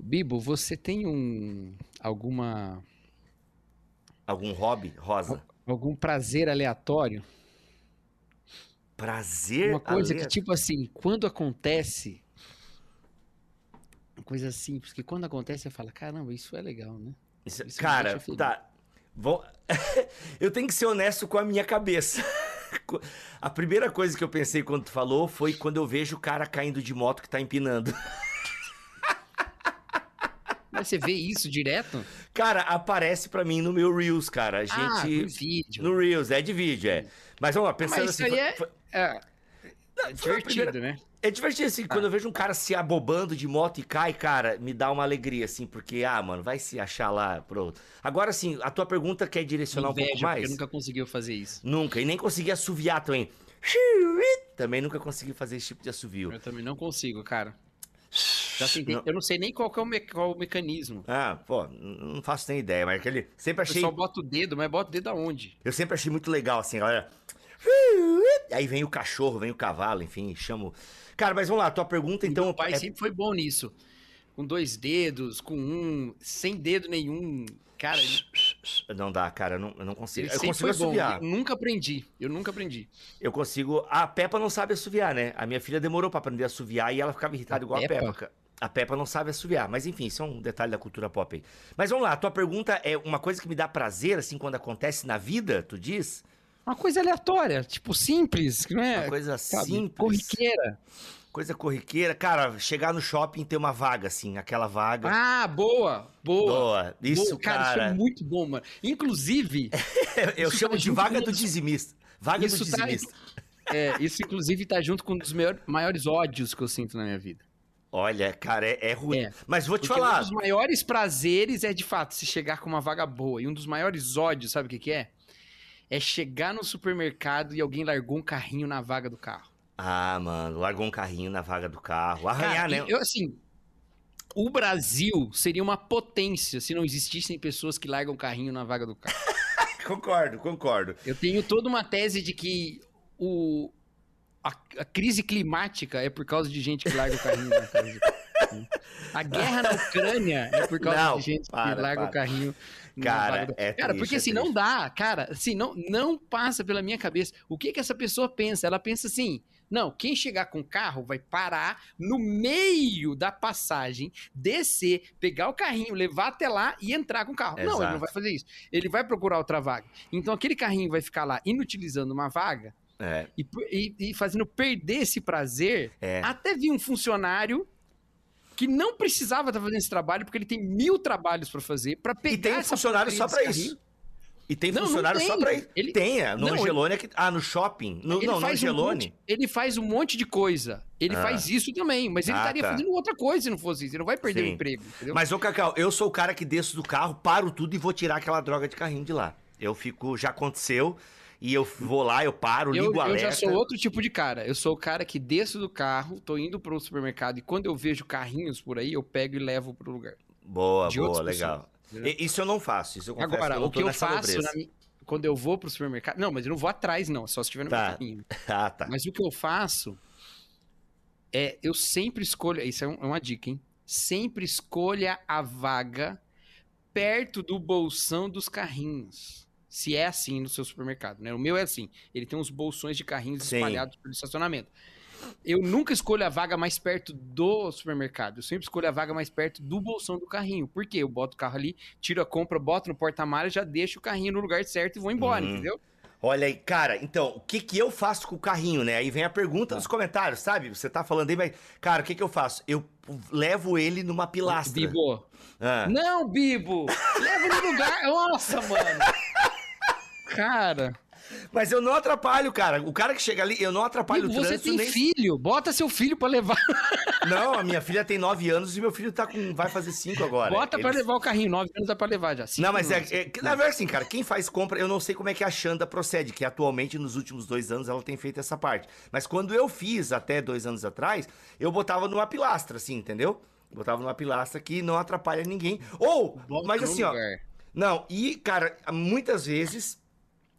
Bibo, você tem um alguma Algum hobby, Rosa? algum prazer aleatório? Prazer Uma coisa ale- que tipo assim, quando acontece uma coisa simples, que quando acontece você fala, caramba, isso é legal, né? Isso- isso me cara, tá. Vou... eu tenho que ser honesto com a minha cabeça. A primeira coisa que eu pensei quando tu falou foi quando eu vejo o cara caindo de moto que tá empinando. Mas você vê isso direto? Cara, aparece pra mim no meu Reels, cara. A Ah, gente. no vídeo. no Reels, é de vídeo, é. Mas vamos lá, pensando Mas isso assim. aí é, foi- é, é divertido, primeira- né? É divertido, assim, Ah. quando eu vejo um cara se abobando de moto e cai, cara, me dá uma alegria, assim, porque, ah, mano, vai se achar lá, pronto. Agora, assim, a tua pergunta quer direcionar um pouco Inveja, mais? porque nunca conseguiu fazer isso. Nunca, e nem consegui assoviar também. Também nunca consegui fazer esse tipo de assovio. Eu também não consigo, cara. Tentei, Não- eu não sei nem qual é o, me- qual o mecanismo. Ah, pô, não faço nem ideia, mas aquele. Sempre achei. pessoal bota o dedo, mas bota o dedo aonde? Eu sempre achei muito legal, assim, olha. Aí vem o cachorro, vem o cavalo, enfim, chamo. Cara, mas vamos lá, tua pergunta, então. Meu pai é- sempre foi bom nisso. Com dois dedos, com um, sem dedo nenhum. Cara, ele, Não dá, cara, eu não, eu não consigo. ele Eu consigo foi bom. assoviar. Eu nunca aprendi. Eu nunca aprendi. Eu consigo. A Peppa não sabe assoviar, né? A minha filha demorou pra aprender a assoviar e ela ficava irritada A igual Peppa? a Peppa. A Peppa não sabe assoviar, mas enfim, isso é um detalhe da cultura pop aí. Mas vamos lá, a tua pergunta é uma coisa que me dá prazer, assim, quando acontece na vida, tu diz? Uma coisa aleatória, tipo simples, que não é? Uma coisa sabe, simples. Corriqueira. Coisa corriqueira. Cara, chegar no shopping e ter uma vaga, assim, aquela vaga. Ah, boa, boa. Boa. Isso, Boa. cara, isso cara. é muito bom, mano. Inclusive, eu isso chamo tá de vaga do os- dizimista. Vaga Isso do tá- dizimista. é, isso inclusive tá junto com um dos maior- maiores ódios que eu sinto na minha vida. Olha, cara, é, é ruim. É. Mas vou te Porque falar. um dos maiores prazeres é, de fato, se chegar com uma vaga boa. E um dos maiores ódios, sabe o que, que é? É chegar no supermercado e alguém largou um carrinho na vaga do carro. Ah, mano, largou um carrinho na vaga do carro. Arranhar, Cara, né? Eu, assim, o Brasil seria uma potência se não existissem pessoas que largam carrinho na vaga do carro. Concordo, concordo. Eu tenho toda uma tese de que o, a, a crise climática é por causa de gente que larga o carrinho na casa. A guerra na Ucrânia é por causa Não, de gente para, que larga para. o carrinho Cara, do... é Cara, triste, porque é assim, não triste. dá, cara, assim, não, não passa pela minha cabeça. O que que essa pessoa pensa? Ela pensa assim, não, quem chegar com o carro vai parar no meio da passagem, descer, pegar o carrinho, levar até lá e entrar com o carro. Não, ele Exato. não vai fazer isso. Ele vai procurar outra vaga. Então aquele carrinho vai ficar lá inutilizando uma vaga É, e, e- e fazendo perder esse prazer é. até vir um funcionário que não precisava estar fazendo esse trabalho, porque ele tem mil trabalhos pra fazer, pra pegar E tem um funcionário só pra desse isso. E tem Não, não funcionário tem. só pra isso. Ele- Tem, é, no Não, Angelone que. Ah, no shopping. No, Ele não, no um Angelone. monte, ele faz um monte de coisa. Ele Ah. faz isso também, mas ele Ah, estaria tá. fazendo outra coisa se não fosse isso. Ele não vai perder Sim. o emprego, entendeu? Mas, ô Cacau, eu sou o cara que desço do carro, paro tudo e vou tirar aquela droga de carrinho de lá. Eu fico, já aconteceu, e eu vou lá, eu paro, eu, ligo eu alerta. já sou outro tipo de cara. Eu sou o cara que desço do carro, tô indo pro supermercado e quando eu vejo carrinhos por aí, eu pego e levo pro lugar. Boa, de boa, legal. pessoas? E- Isso eu não faço, isso eu confesso Agora, eu não o que eu faço mi- quando eu vou pro supermercado. Não, mas eu não vou atrás, não, só se tiver no Tá. carrinho. Ah, tá. Mas o que eu faço é eu sempre escolho. Isso é, um- é uma dica, hein? Sempre escolha a vaga perto do bolsão dos carrinhos. Se é assim no seu supermercado, né? O meu é assim. Ele tem uns bolsões de carrinhos Sim. espalhados pelo estacionamento. Eu nunca escolho a vaga mais perto do supermercado. Eu sempre escolho a vaga mais perto do bolsão do carrinho. Por quê? Eu boto o carro ali, tiro a compra, boto no porta-malas, já deixo o carrinho no lugar certo e vou embora, Hum. entendeu? Olha aí, cara, então, o que que eu faço com o carrinho, né? Aí vem a pergunta nos comentários, sabe? Você tá falando aí, mas, cara, o que que eu faço? Eu levo ele numa pilastra. Bibo, Ah. Não, Bibo! Leva no lugar. Nossa, mano! Cara, Mas eu não atrapalho, cara. O cara que chega ali, eu não atrapalho o você trânsito tem nem. filho. Bota seu filho pra levar. Não, a minha filha tem 9 anos e meu filho tá com. vai fazer 5 agora. Bota pra Eles- levar o carrinho. Nove anos dá pra levar já. Cinco Não, mas é, é na verdade, assim, cara, quem faz compra, eu não sei como é que a Xanda procede, que atualmente, nos últimos dois anos, ela tem feito essa parte. Mas quando eu fiz, até dois anos atrás, eu botava numa pilastra, assim, entendeu? Botava numa pilastra que não atrapalha ninguém. Ou, Bota mas assim, ó. lugar. Não, e, cara, muitas vezes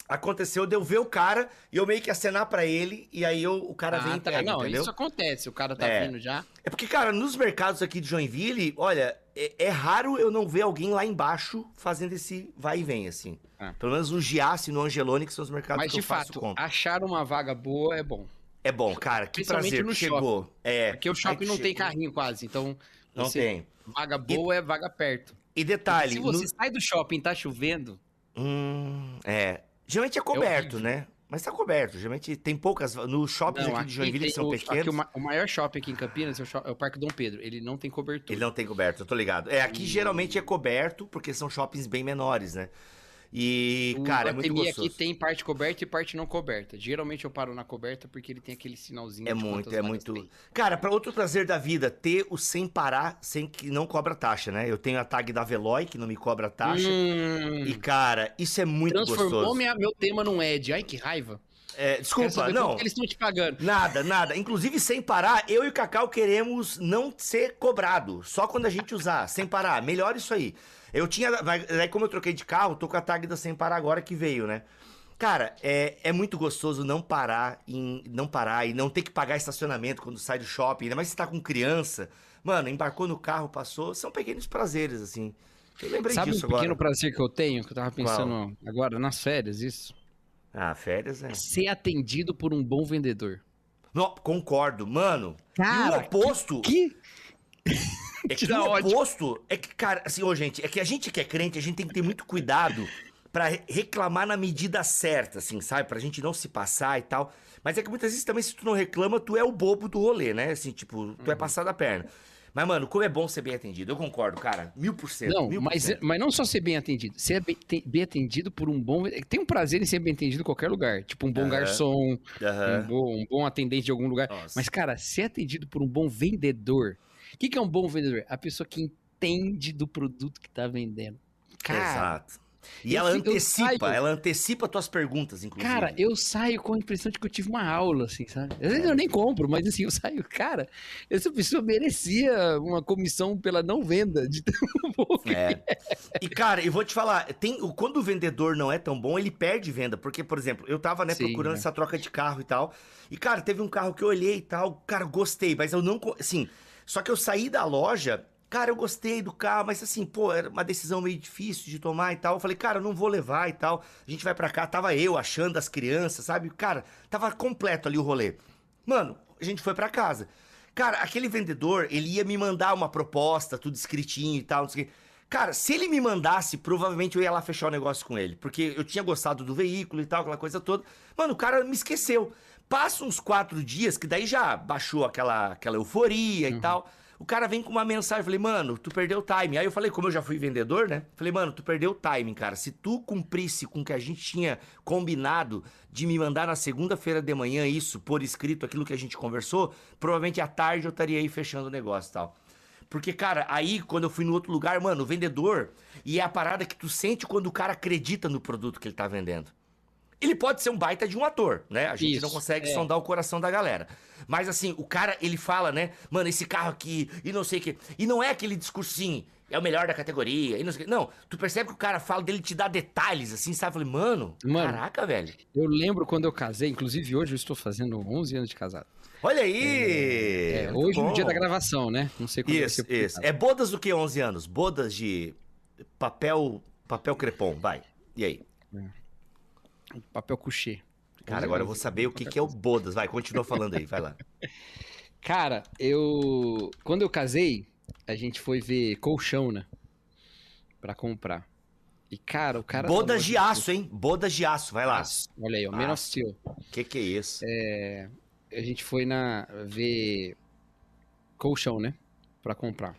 aconteceu de eu ver o cara e eu meio que acenar pra ele, e aí eu, o cara vem Ah, e tá. entrega, Não, entendeu? isso acontece. O cara tá É. vindo já. É porque, cara, nos mercados aqui de Joinville, olha, é, é raro eu não ver alguém lá embaixo fazendo esse vai e vem, assim. Ah. Pelo menos no Giasse e no Angelone, que são os mercados Mas que de eu faço fato, compra. achar uma vaga boa é bom. É bom, cara, que prazer no chegou. É, Porque o shopping não tem carrinho quase, então Não você- tem. vaga boa é vaga perto. E detalhe, Se você no- sai do shopping e tá chovendo, Hum, é. Geralmente é coberto, horrível. né? Mas tá coberto. Geralmente tem poucas. No shopping aqui de Joinville que são o, pequenos. aqui o, ma- o maior shopping aqui em Campinas é o, sho- é o Parque Dom Pedro. Ele não tem cobertura. Ele não tem coberto, eu tô ligado. É, aqui geralmente é coberto, porque são shoppings bem menores, né? E, O cara, é muito gostoso. aqui tem parte coberta e parte não coberta. Geralmente eu paro na coberta porque ele tem aquele sinalzinho É muito, é muito. tem. Cara, pra outro prazer da vida, ter o sem parar, sem que não cobra taxa, né? Eu tenho a tag da Veloy, que não me cobra taxa. Hum, E, cara, isso é muito transformou gostoso. minha, meu tema num Ed. Ai, que raiva. É, desculpa, não. eles estão te pagando. Nada, nada. Inclusive, sem parar, eu e o Cacau queremos não ser cobrado. Só quando a gente usar, sem parar. Melhor isso aí. Eu tinha. Daí, como eu troquei de carro, tô com a tag da sem parar agora que veio, né? Cara, é, é muito gostoso não parar em, não parar e não ter que pagar estacionamento quando sai do shopping, ainda mais se tá com criança. Mano, embarcou no carro, passou. São pequenos prazeres, assim. Eu lembrei Sabe um disso pequeno agora. prazer que eu tenho, que eu tava pensando agora, nas férias, isso? Ah, férias, né? Ser atendido por um bom vendedor. Não, concordo, mano. e Cara, o oposto. Que? É que o ódio. oposto é que, cara, assim, ô, gente, é que a gente que é crente, a gente tem que ter muito cuidado pra re- reclamar na medida certa, assim, sabe? Pra gente não se passar e tal. Mas é que muitas vezes também, se tu não reclama, tu é o bobo do rolê, né? Assim, tipo, tu é Uhum. passado a perna. Mas, mano, como é bom ser bem atendido. Eu concordo, cara. Mil por cento. Não, mil por mas, cento. mas não só ser bem atendido. Ser bem, bem atendido por um bom. Tem um prazer em ser bem atendido em qualquer lugar. Tipo um bom Aham. garçom, um Aham. bom, um bom atendente de algum lugar. Nossa. Mas, cara, ser atendido por um bom vendedor. O que, que é um bom vendedor? A pessoa que entende do produto que tá vendendo. Cara, Exato. E ela eu antecipa, saio- ela antecipa tuas perguntas, inclusive. cara, eu saio com a impressão de que eu tive uma aula, assim, sabe? Às vezes eu nem compro, mas assim, eu saio, cara, essa pessoa merecia uma comissão pela não venda de tão bom que É. E, cara, eu vou te falar, tem, quando o vendedor não é tão bom, ele perde venda. Porque, por exemplo, eu tava, né, Sim, procurando né? essa troca de carro e tal. E, cara, teve um carro que eu olhei e tal, cara, gostei, mas eu não. Assim, só que eu saí da loja, cara, eu gostei do carro, mas assim, pô, era uma decisão meio difícil de tomar e tal. Eu falei, cara, eu não vou levar e tal. A gente vai pra cá, tava eu achando as crianças, sabe? Cara, tava completo ali o rolê. Mano, a gente foi pra casa. Cara, aquele vendedor, ele ia me mandar uma proposta, tudo escritinho e tal, não sei o quê. Cara, se ele me mandasse, provavelmente eu ia lá fechar o negócio com ele. Porque eu tinha gostado do veículo e tal, aquela coisa toda. Mano, o cara me esqueceu. Passa uns quatro dias, que daí já baixou aquela, aquela euforia e tal. O cara vem com uma mensagem, falei, mano, tu perdeu o time. Aí eu falei, como eu já fui vendedor, né? Falei, mano, tu perdeu o timing, cara. Se tu cumprisse com o que a gente tinha combinado de me mandar na segunda-feira de manhã isso, por escrito, aquilo que a gente conversou, provavelmente à tarde eu estaria aí fechando o negócio e tal. Porque, cara, aí quando eu fui no outro lugar, mano, o vendedor, e é a parada que tu sente quando o cara acredita no produto que ele tá vendendo. Ele pode ser um baita de um ator, né? A gente Isso, não consegue é. sondar o coração da galera. Mas assim, o cara, ele fala, né? Mano, esse carro aqui, e não sei o quê. E não é aquele discurso assim, é o melhor da categoria, e não sei o quê. Não, tu percebe que o cara fala dele te dá detalhes, assim, sabe? Eu falei, mano, Mano. caraca, velho. Eu lembro quando eu casei, inclusive hoje eu estou fazendo 11 anos de casado. Olha aí! É, muito hoje no dia bom. da gravação, né? Não sei quando vai Isso, ser isso. É bodas do que 11 anos? Bodas de papel, papel crepom, vai. E aí? Papel couché. Cara, agora eu vou saber o que, que é o bodas. Vai, continua falando aí, vai lá. Cara, eu. Quando eu casei, a gente foi ver colchão, né? Pra comprar. E, cara, o cara. Bodas de aço, hein? Bodas de aço, vai lá. Aço. Olha aí, ó. Men of Aço. Steel. Que que é isso? A gente foi na. ver. colchão, né? Pra comprar.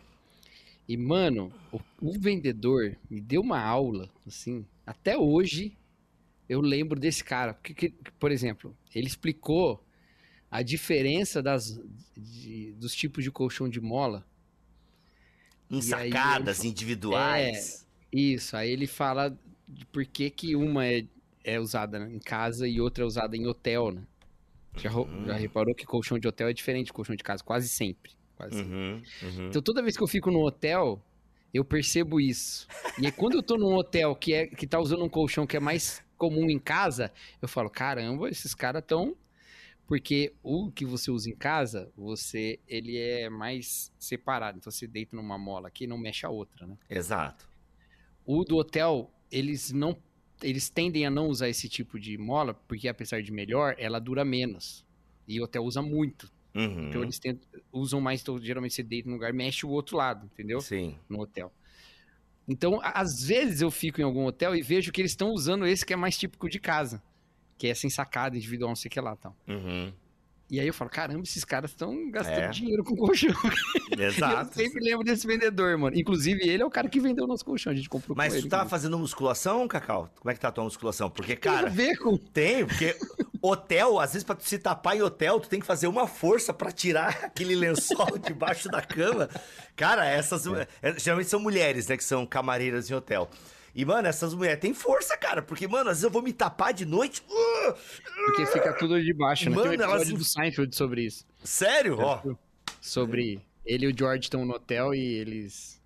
E, mano, o, o vendedor me deu uma aula, assim. Até hoje eu lembro desse cara. Porque, que- por exemplo, ele explicou a diferença das, de- dos tipos de colchão de mola. Em sacadas ele- individuais. Isso, aí ele fala de por que, que uma é, é usada em casa e outra é usada em hotel, né? Já, Uhum. já reparou que colchão de hotel é diferente de colchão de casa, quase sempre. Quase sempre. Uhum, uhum. Então toda vez que eu fico no hotel, eu percebo isso. E aí, quando eu tô num hotel que, é, que tá usando um colchão que é mais comum em casa, eu falo, caramba, esses caras tão. Porque o que você usa em casa, você ele é mais separado. Então você deita numa mola aqui e não mexe a outra, né? Exato. O do hotel, eles não eles tendem a não usar esse tipo de mola, porque apesar de melhor, ela dura menos. E o hotel usa muito. Uhum. Então eles tentam, usam mais, então, geralmente você deita num lugar, mexe o outro lado, entendeu? Sim. No hotel. Então, às vezes eu fico em algum hotel e vejo que eles estão usando esse que é mais típico de casa. Que é sem sacada, individual, não sei o que lá tal. Uhum. E aí eu falo, caramba, esses caras estão gastando É. dinheiro com colchão. E eu Exato. sempre lembro desse vendedor, mano. Inclusive, ele é o cara que vendeu o nosso colchão. A gente comprou Mas com tu ele. tá fazendo musculação, Cacau? Como é que tá a tua musculação? Porque, Tem a cara, ver com... tem, porque hotel, às vezes pra se tapar em hotel, tu tem que fazer uma força pra tirar aquele lençol debaixo da cama. Cara, essas é, geralmente são mulheres, né, que são camareiras em hotel. E, mano, essas mulheres têm força, cara, porque, mano, às vezes eu vou me tapar de noite. uh, Porque fica tudo de baixo, né? Tem um Mano, elas- episódio do Seinfeld sobre isso. sério? Ó, Sobre ele e o George estão no hotel e eles...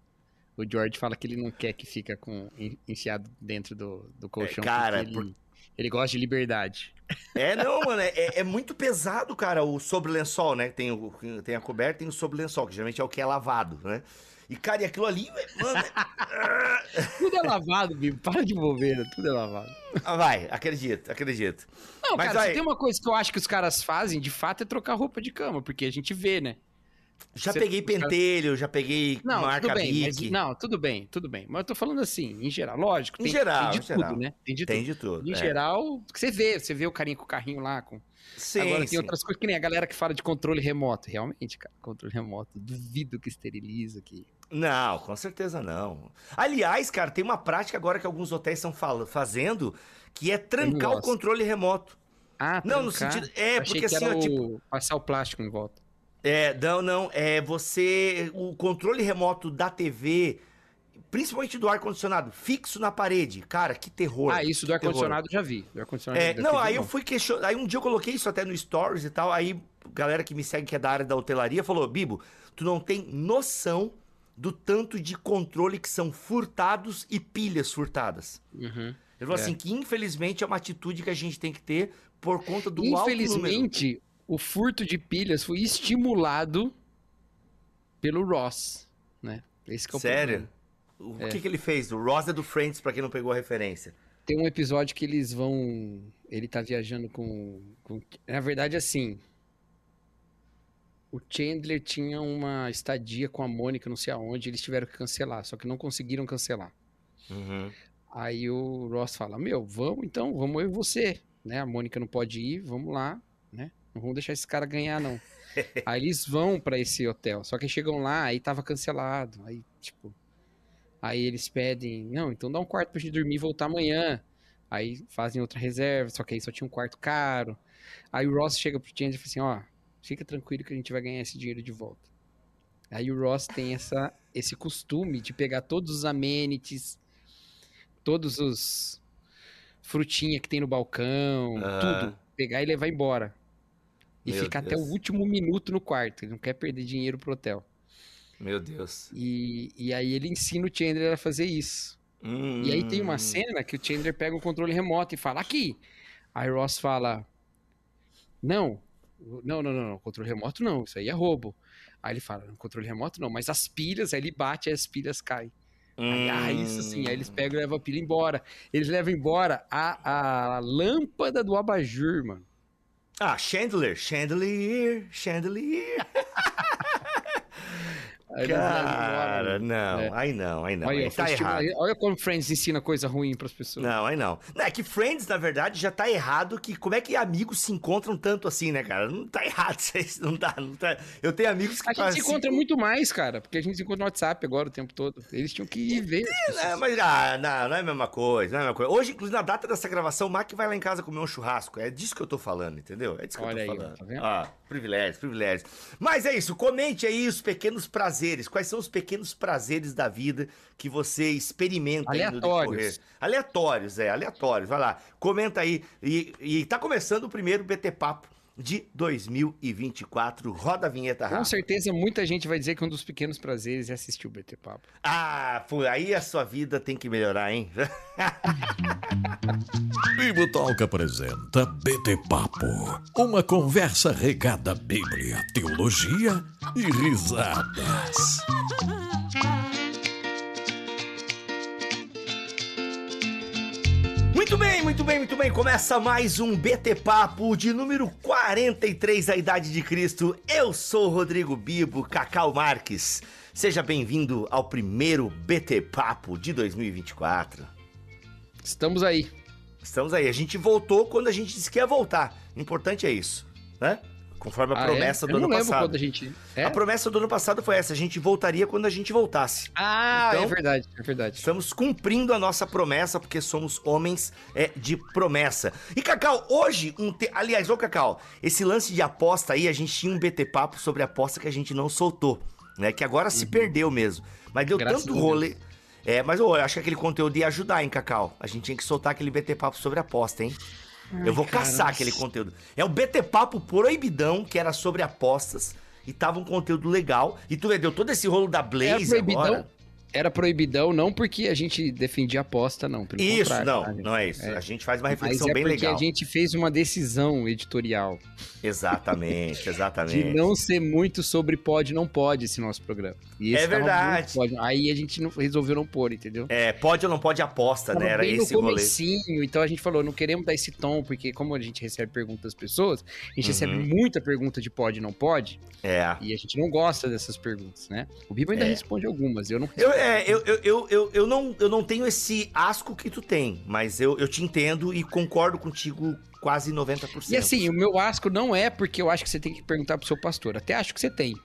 O George fala que ele não quer que fica com en- enfiado dentro do, do colchão. cara, porque ele, por- ele gosta de liberdade. É, não, mano, é, é- é muito pesado, cara, o sobre lençol, né? Tem, o, tem a coberta e tem o sobre lençol, que geralmente é o que é lavado, né? E, cara, e aquilo ali, mano. é- Tudo é lavado, Bibo. Para de bobeira. Tudo é lavado. Ah, vai, acredito, acredito. Não, Mas cara, se tem uma coisa que eu acho que os caras fazem, de fato, é trocar roupa de cama, porque a gente vê, né? Já Você- peguei caras- pentelho, já peguei Não, marca tudo bem, mas, não, tudo bem, tudo bem. Mas eu tô falando assim, em geral, lógico. Em Tem, geral, tem de em tudo, geral. né? Tem de Tem tudo. de tudo. Em é. geral, você vê, você vê o carinha com o carrinho lá. Com... Sim, Agora tem sim. outras coisas que nem a galera que fala de controle remoto. Realmente, cara, controle remoto. Duvido que esteriliza aqui. Não, com certeza não. Aliás, cara, tem uma prática agora que alguns hotéis estão fazendo, que é trancar o controle remoto. Ah, Não, no trancar? sentido. É, Achei porque que assim, tipo. o... passar o plástico em volta. É, não, não. É você. O controle remoto da TV, principalmente do ar-condicionado, fixo na parede. Cara, que terror. ah, isso do ar-condicionado já vi. Do ar-condicionado É, da não, aí eu fui questionar. Aí um dia eu coloquei isso até no Stories e tal. Aí, galera que me segue, que é da área da hotelaria, falou: Bibo, tu não tem noção do tanto de controle que são furtados e pilhas furtadas. Uhum. Ele falou É. assim que infelizmente é uma atitude que a gente tem que ter por conta do alto número. Infelizmente, o furto de pilhas foi estimulado pelo Ross, né? Esse é o Sério? problema. O É. que, que ele fez? O Ross é do Friends, pra quem não pegou a referência. Tem um episódio que eles vão. Ele tá viajando com. com- Na verdade, assim. O Chandler tinha uma estadia com a Mônica, não sei aonde, eles tiveram que cancelar, só que não conseguiram cancelar. Uhum. Aí o Ross fala: Meu, vamos então, vamos eu e você. Né? A Mônica não pode ir, vamos lá, né? Não vamos deixar esse cara ganhar, não. aí eles vão pra esse hotel. Só que chegam lá, aí tava cancelado. Aí, tipo. Aí eles pedem: Não, então dá um quarto pra gente dormir e voltar amanhã. Aí fazem outra reserva, só que aí só tinha um quarto caro. Aí o Ross chega pro Chandler e fala assim: Ó, fica tranquilo que a gente vai ganhar esse dinheiro de volta. Aí o Ross tem essa, esse costume de pegar todos os amenities, todos os frutinha que tem no balcão, Ah. tudo, pegar e levar embora. E Meu ficar até o Deus. último minuto no quarto. Ele não quer perder dinheiro pro hotel. Meu Deus. E, e aí ele ensina o Chandler a fazer isso. E aí tem Hum. uma cena que o Chandler pega o controle remoto e fala, aqui. Aí Ross fala, não, não, não, não, não, controle remoto não, isso aí é roubo. Aí ele fala, controle remoto não, mas as pilhas, aí ele bate as pilhas caem. Aí, ah, isso sim, aí eles Hum. pegam e levam a pilha embora. Eles levam embora a, a lâmpada do abajur, mano. Ah, chandelier, chandelier, chandelier. Cara, não, É. aí não, aí não. Olha, aí tá errado. olha como Friends ensina coisa ruim pras pessoas. Não, aí não. Não, É que Friends, na verdade, já tá errado que como é que amigos se encontram tanto assim, né, cara? Não tá errado não tá, não tá. Eu tenho amigos que A gente se fazem- encontra muito mais, cara, porque a gente se encontra no WhatsApp agora o tempo todo. Eles tinham que ir ver. as pessoas. É, mas ah, não, não é a mesma coisa, não é a mesma coisa. Hoje, inclusive, na data dessa gravação, o Mac vai lá em casa comer um churrasco. É disso que eu tô falando, entendeu? É disso que Olha eu tô aí, falando. tá vendo? Ah, privilégios, privilégios. Mas é isso, comente aí os pequenos prazeres. Quais são os pequenos prazeres da vida que você experimenta Aleatórios. decorrer? Aleatórios, é, aleatórios. Vai lá, comenta aí. E, e tá começando o primeiro BT Papo de 2024. Roda a vinheta, Rafa. Com certeza, muita gente vai dizer que um dos pequenos prazeres é assistir o BT Papo. Ah, pô, aí a sua vida tem que melhorar, hein? Bibo Talk apresenta BT Papo, uma conversa regada à Bíblia, teologia e risadas. Muito bem, muito bem. Começa mais um BT Papo de número 43 da Idade de Cristo. Eu sou o Rodrigo Bibo, Cacau Marques. Seja bem-vindo ao primeiro BT Papo de 2024. Estamos aí. Estamos aí. A gente voltou quando a gente disse que ia voltar. O importante é isso, né? Conforme a Ah, promessa é? do ano passado. gente. É? A promessa do ano passado foi essa: a gente voltaria quando a gente voltasse. Ah, Então- é verdade, é verdade. Estamos cumprindo a nossa promessa, porque somos homens é, de promessa. E, Cacau, hoje, um te... aliás, ô Cacau, esse lance de aposta aí, a gente tinha um BT papo sobre aposta que a gente não soltou, né? Que agora se perdeu mesmo. Mas deu Uhum. Graças tanto rolê. É, mas ô, eu acho que aquele conteúdo ia ajudar, hein, Cacau? A gente tinha que soltar aquele BT papo sobre aposta, hein? Eu vou cara, caçar nossa. aquele conteúdo. É o BT papo proibidão, que era sobre apostas. E tava um conteúdo legal. E tu deu todo esse rolo da Era Blaze proibidão. agora. Era proibidão, não porque a gente defendia aposta, não. Isso, não, tá? não é isso. É. A gente faz uma Mas reflexão é bem porque legal. a gente fez uma decisão editorial Exatamente, de exatamente. não ser muito sobre pode não pode esse nosso programa. É verdade. pode. Aí a gente não, resolveu não pôr, entendeu? É, pode ou não pode aposta, Tava né? Era bem esse no o rolê. comecinho, então a gente falou, não queremos dar esse tom, porque como a gente recebe perguntas das pessoas, a gente Uhum. recebe muita pergunta de pode não pode, É. e a gente não gosta dessas perguntas, né? O Bibo ainda É. responde algumas, eu não Eu, é, eu, eu, eu, eu, não, eu não tenho esse asco que tu tem, mas eu, eu te entendo e concordo contigo quase 90%. E assim, o meu asco não é porque eu acho que você tem que perguntar pro seu pastor. Até acho que você tem.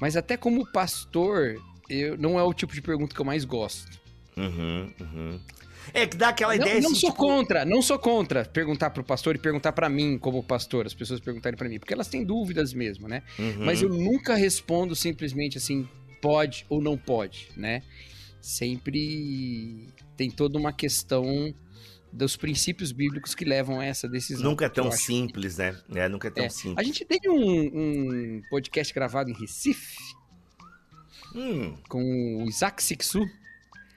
Mas até como pastor, eu, não é o tipo de pergunta que eu mais gosto. Uhum, uhum. É que dá aquela não ideia não assim, sou tipo, contra, não sou contra perguntar pro pastor e perguntar pra mim como pastor, as pessoas perguntarem pra mim, porque elas têm dúvidas mesmo, né? uhum. Mas eu nunca respondo simplesmente assim, pode ou não pode, né? Sempre tem toda uma questão dos princípios bíblicos que levam a essa decisão. Nunca é tão simples, né? É, nunca é tão É. simples. A gente teve um, um podcast gravado em Recife Hum, com o Isaac Sixu.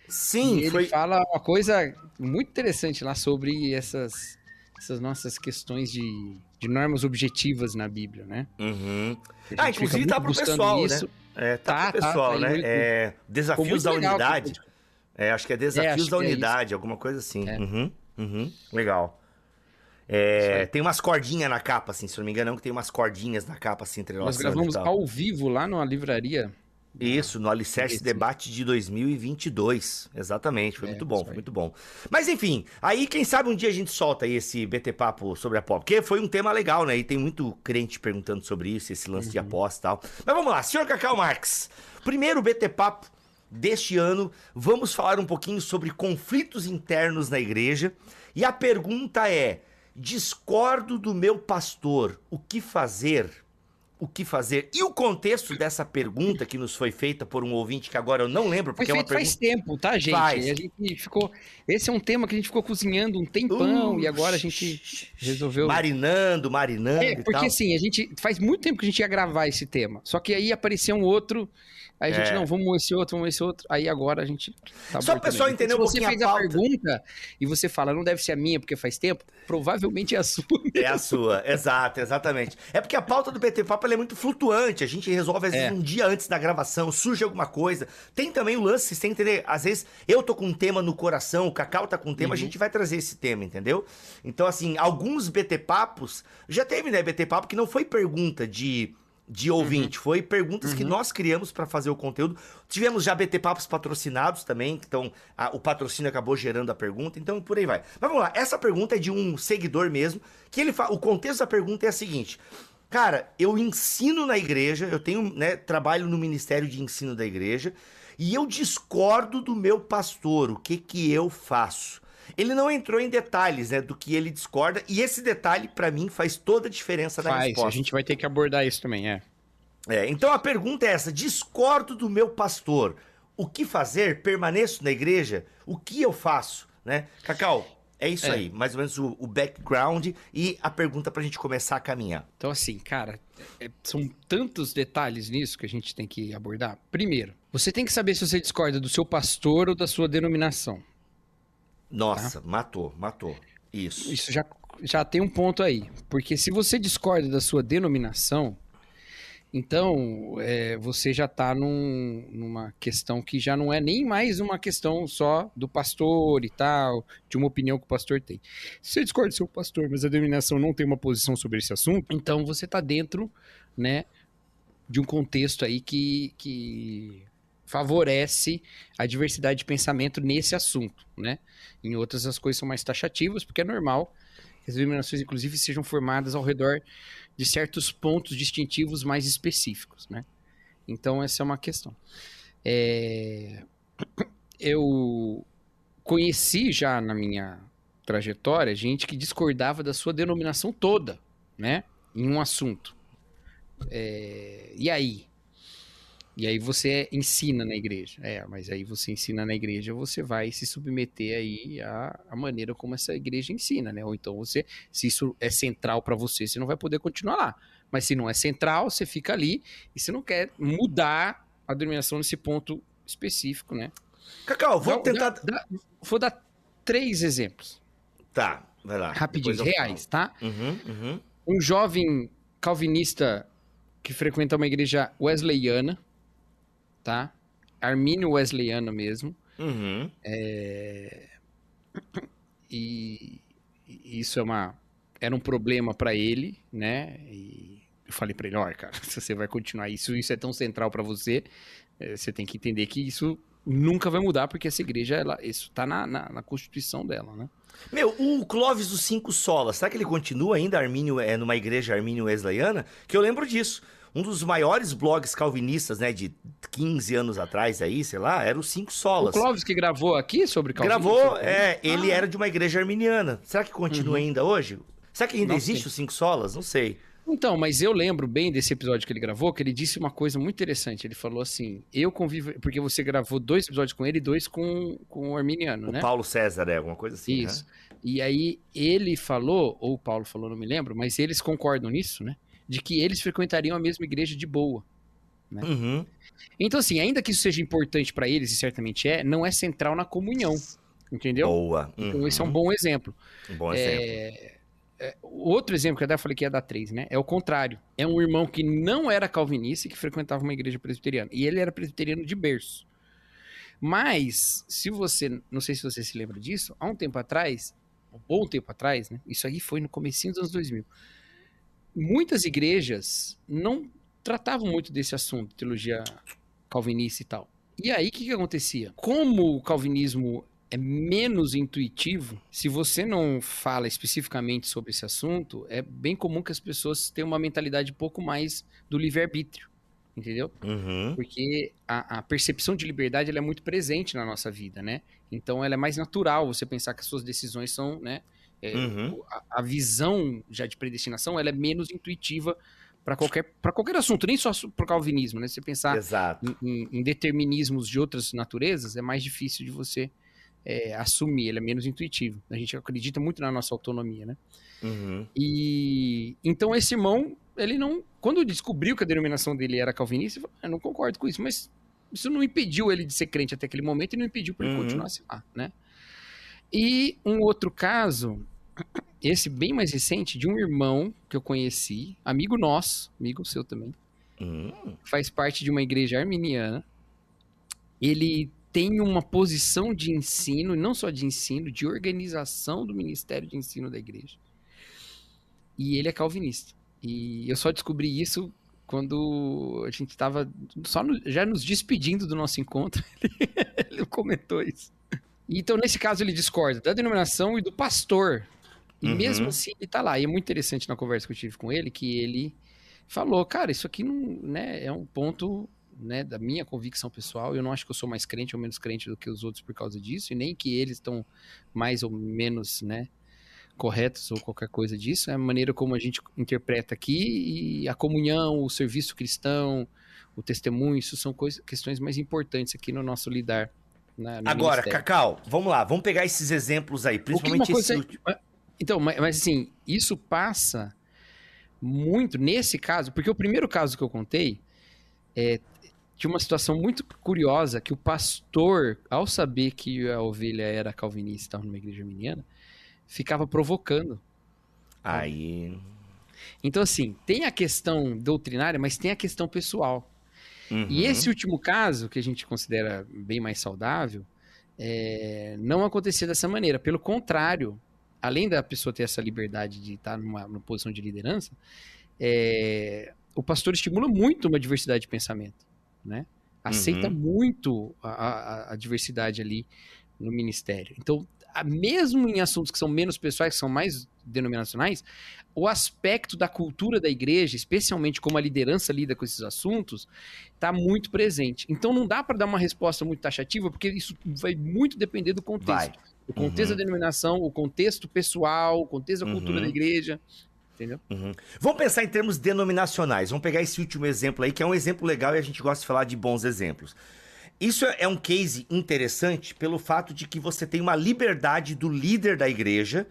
sim, e ele foi... fala uma coisa muito interessante lá sobre essas, essas nossas questões de, de normas objetivas na Bíblia, né? Uhum. Ah, inclusive tá pro pessoal, isso. né? É, tá, Tá, tá, pessoal, tá aí né? muito- É, desafios da legal, unidade. É, acho que é desafios acho da é unidade, alguma coisa assim. É. Uhum, uhum, legal. É, tem umas cordinhas na capa, assim, se não me engano, que tem umas cordinhas na capa, assim, entre Nós gravamos ao vivo lá numa livraria. Isso, no Alicerce Isso. Debate de 2022. Exatamente, foi É, muito bom, foi muito bom. Mas enfim, aí quem sabe um dia a gente solta aí esse BT Papo sobre a pop, porque foi um tema legal, né? E tem muito crente perguntando sobre isso, esse lance de Uhum. aposta e tal. Mas vamos lá, senhor Cacau Marx, primeiro BT Papo deste ano, vamos falar um pouquinho sobre conflitos internos na igreja. E a pergunta é: discordo do meu pastor, o que fazer? O que fazer? E o contexto dessa pergunta que nos foi feita por um ouvinte que agora eu não lembro, Foi porque é uma feito faz pergunta. tempo, tá, gente? Faz. A gente ficou. Esse é um tema que a gente ficou cozinhando um tempão Uh, e agora a gente resolveu. Marinando, marinando É, porque assim, a gente faz muito tempo que a gente ia gravar esse tema. Só que aí apareceu um outro. Aí a gente, É. não, vamos esse outro, vamos esse outro. Aí agora a gente. Tá Só o pessoal entender um Se você pouquinho fez a, pergunta e você fala, não deve ser a minha porque faz tempo, provavelmente é a sua. É a sua, exato, exatamente. É porque a pauta do PT Papo ela é muito flutuante. A gente resolve, às vezes, É. um dia antes da gravação, surge alguma coisa. Tem também o lance, vocês têm que entender. Às vezes, eu tô com um tema no coração, o Cacau tá com um tema, a Uhum. gente vai trazer esse tema, entendeu? Então, assim, alguns BT Papos. Já teve, né, BT Papo, que não foi pergunta de. De ouvinte, foi perguntas que Uhum. nós criamos para fazer o conteúdo. Tivemos já BT Papos patrocinados também, então a- o patrocínio acabou gerando a pergunta, então por aí vai. Mas vamos lá, essa pergunta é de um seguidor mesmo, que ele fa... o contexto da pergunta é a seguinte: Cara, eu ensino na igreja, eu tenho, né, trabalho no ministério de ensino da igreja, e eu discordo do meu pastor. O que que eu faço? Ele não entrou em detalhes, né, do que ele discorda, e esse detalhe pra mim faz toda a diferença na Faz, resposta. a gente vai ter que abordar isso também, é. É, então a pergunta é essa: discordo do meu pastor. O que fazer? Permaneço na igreja? O que eu faço? Né? Cacau, É isso É. aí, mais ou menos o, o background e a pergunta pra gente começar a caminhar. Então, assim, cara, é- são tantos detalhes nisso que a gente tem que abordar. Primeiro, você tem que saber se você discorda do seu pastor ou da sua denominação. Nossa, matou, matou. Isso. Isso já, já tem um ponto aí. Porque se você discorda da sua denominação, então é, você já está numa questão que já não é nem mais uma questão só do pastor e tal, de uma opinião que o pastor tem. Se você discorda do seu pastor, mas a denominação não tem uma posição sobre esse assunto, então você está dentro, né, de um contexto aí que, que favorece a diversidade de pensamento nesse assunto, né? Em outras as coisas são mais taxativas, porque é normal as denominações, inclusive, sejam formadas ao redor de certos pontos distintivos mais específicos, né? Então, essa é uma questão. É, Eu conheci já na minha trajetória gente que discordava da sua denominação toda, né? Em um assunto. É, E aí? E aí você ensina na igreja. É, mas aí você ensina na igreja, você vai se submeter aí à, à maneira como essa igreja ensina, né? Ou então você, se isso é central para você, você não vai poder continuar lá. Mas se não é central, você fica ali e você não quer mudar a denominação nesse ponto específico, né? Cacau, vou Dá- tentar. dá- dá- vou dar três exemplos, Tá, vai lá. eu reais, tá? Uhum, uhum. Um jovem calvinista que frequenta uma igreja wesleyana, tá? Armínio wesleyano mesmo. Uhum. E e isso é uma era um problema para ele, né? E eu falei para ele, olha, cara, se você vai continuar isso, isso é tão central para você, eh, você tem que entender que isso nunca vai mudar porque essa igreja ela, isso tá na, na, na constituição dela, né? Meu, o Clóvis dos Cinco Solas, será que ele continua ainda Armínio, é, numa igreja armínio wesleyana? Que eu lembro disso. Um dos maiores blogs calvinistas, né, de 15 anos atrás aí, sei lá, era o Cinco O Solas. Clóvis que gravou aqui sobre Calvino, Gravou, é, ele Ah. era de uma igreja arminiana. Será que continua ainda hoje? Será que ainda Não existe sei. o Cinco Solas? Não sei. Então, mas eu lembro bem desse episódio que ele gravou, que ele disse uma coisa muito interessante. Ele falou assim: eu convivo. Porque você gravou dois episódios com ele e dois com, com o Arminiano, O né? Paulo César é alguma coisa assim, Isso. E aí ele falou, ou o Paulo falou, não me lembro, mas eles concordam nisso, né? De que eles frequentariam a mesma igreja de boa. né? Uhum. Então, assim, ainda que isso seja importante para eles, e certamente é, não é central na comunhão. Entendeu? Boa. Então, Uhum. esse é um bom exemplo. Um bom exemplo. É, é, Outro exemplo que eu até falei que ia dar três, né? É o contrário. É um irmão que não era calvinista e que frequentava uma igreja presbiteriana. E ele era presbiteriano de berço. Mas, se você. Não sei se você se lembra disso, há um tempo atrás, ou um tempo atrás, né? Isso aí foi no comecinho dos anos 2000. Muitas igrejas não tratavam muito desse assunto, teologia calvinista e tal. E aí, o que, que acontecia? Como o calvinismo é menos intuitivo, se você não fala especificamente sobre esse assunto, é bem comum que as pessoas tenham uma mentalidade um pouco mais do livre-arbítrio, entendeu? Uhum. Porque a, a percepção de liberdade é muito presente na nossa vida, né? Então ela é mais natural você pensar que as suas decisões são, né? É, Uhum. a, a visão já de predestinação ela é menos intuitiva para qualquer, qualquer assunto, nem só para o calvinismo, né? Se você pensar Exato. em, em- em determinismos de outras naturezas, é mais difícil de você é, assumir, ele é menos intuitivo. A gente acredita muito na nossa autonomia, né? Uhum. E então esse irmão, ele não, quando descobriu que a denominação dele era calvinista, ele falou, "Ah, eu não concordo com isso, mas isso não impediu ele de ser crente até aquele momento e não impediu para ele Uhum. continuar lá, né? E um outro caso, esse bem mais recente, de um irmão que eu conheci, amigo nosso, amigo seu também, Uhum. faz parte de uma igreja arminiana. Ele tem uma posição de ensino, não só de ensino, de organização do ministério de ensino da igreja. E ele é calvinista. E eu só descobri isso quando a gente estava só no- já nos despedindo do nosso encontro. Ele, ele comentou isso. Então, nesse caso, ele discorda da denominação e do pastor. E Uhum. mesmo assim, ele tá lá. E é muito interessante na conversa que eu tive com ele que ele falou, cara, isso aqui não, né, é um ponto né, da minha convicção pessoal. Eu não acho que eu sou mais crente ou menos crente do que os outros por causa disso, e nem que eles estão mais ou menos, né, corretos ou qualquer coisa disso. É a maneira como a gente interpreta aqui e a comunhão, o serviço cristão, o testemunho, isso são coisas, questões mais importantes aqui no nosso lidar na- no Agora, ministério. Cacau, vamos lá, vamos pegar esses exemplos aí, principalmente esse coisa- último. Então, mas, mas, assim, isso passa muito nesse caso, porque o primeiro caso que eu contei é, tinha uma situação muito curiosa que o pastor, ao saber que a ovelha era calvinista e estava numa igreja arminiana, ficava provocando. Aí. Então, assim, tem a questão doutrinária, mas tem a questão pessoal. uhum. E esse último caso, que a gente considera bem mais saudável, é, não acontecia dessa maneira. Pelo contrário, além da pessoa ter essa liberdade de estar numa, numa posição de liderança, é, o pastor estimula muito uma diversidade de pensamento, né? Aceita Uhum. muito a, a- a diversidade ali no ministério. Então, a- mesmo em assuntos que são menos pessoais, que são mais denominacionais, o aspecto da cultura da igreja, especialmente como a liderança lida com esses assuntos, está muito presente. Então não dá para dar uma resposta muito taxativa, porque isso vai muito depender do contexto. Vai. O contexto Uhum. da denominação, o contexto pessoal, o contexto da cultura Uhum. da igreja. Entendeu? Uhum. Vamos pensar em termos denominacionais. Vamos pegar esse último exemplo aí, que é um exemplo legal e a gente gosta de falar de bons exemplos. Isso é um case interessante pelo fato de que você tem uma liberdade do líder da igreja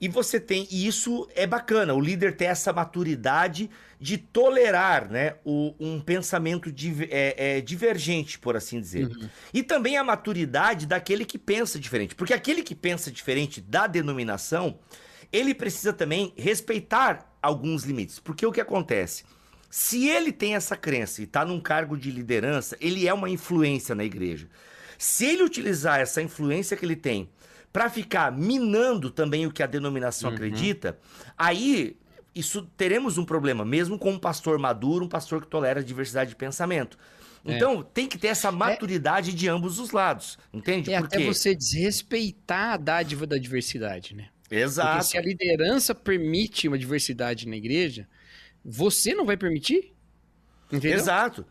e você tem, e isso é bacana, o líder ter essa maturidade de tolerar né, o- um pensamento div- é, é, divergente, por assim dizer. E também a maturidade daquele que pensa diferente. Porque aquele que pensa diferente da denominação, ele precisa também respeitar alguns limites. Porque o que acontece? Se ele tem essa crença e está num cargo de liderança, ele é uma influência na igreja. Se ele utilizar essa influência que ele tem para ficar minando também o que a denominação Uhum. acredita, aí isso teremos um problema, mesmo com um pastor maduro, um pastor que tolera diversidade de pensamento. É. Então, tem que ter essa maturidade de ambos os lados, entende? É Por até você desrespeitar a dádiva da diversidade, né? Porque Exato. se a liderança permite uma diversidade na igreja, você não vai permitir? Entendeu? Exato.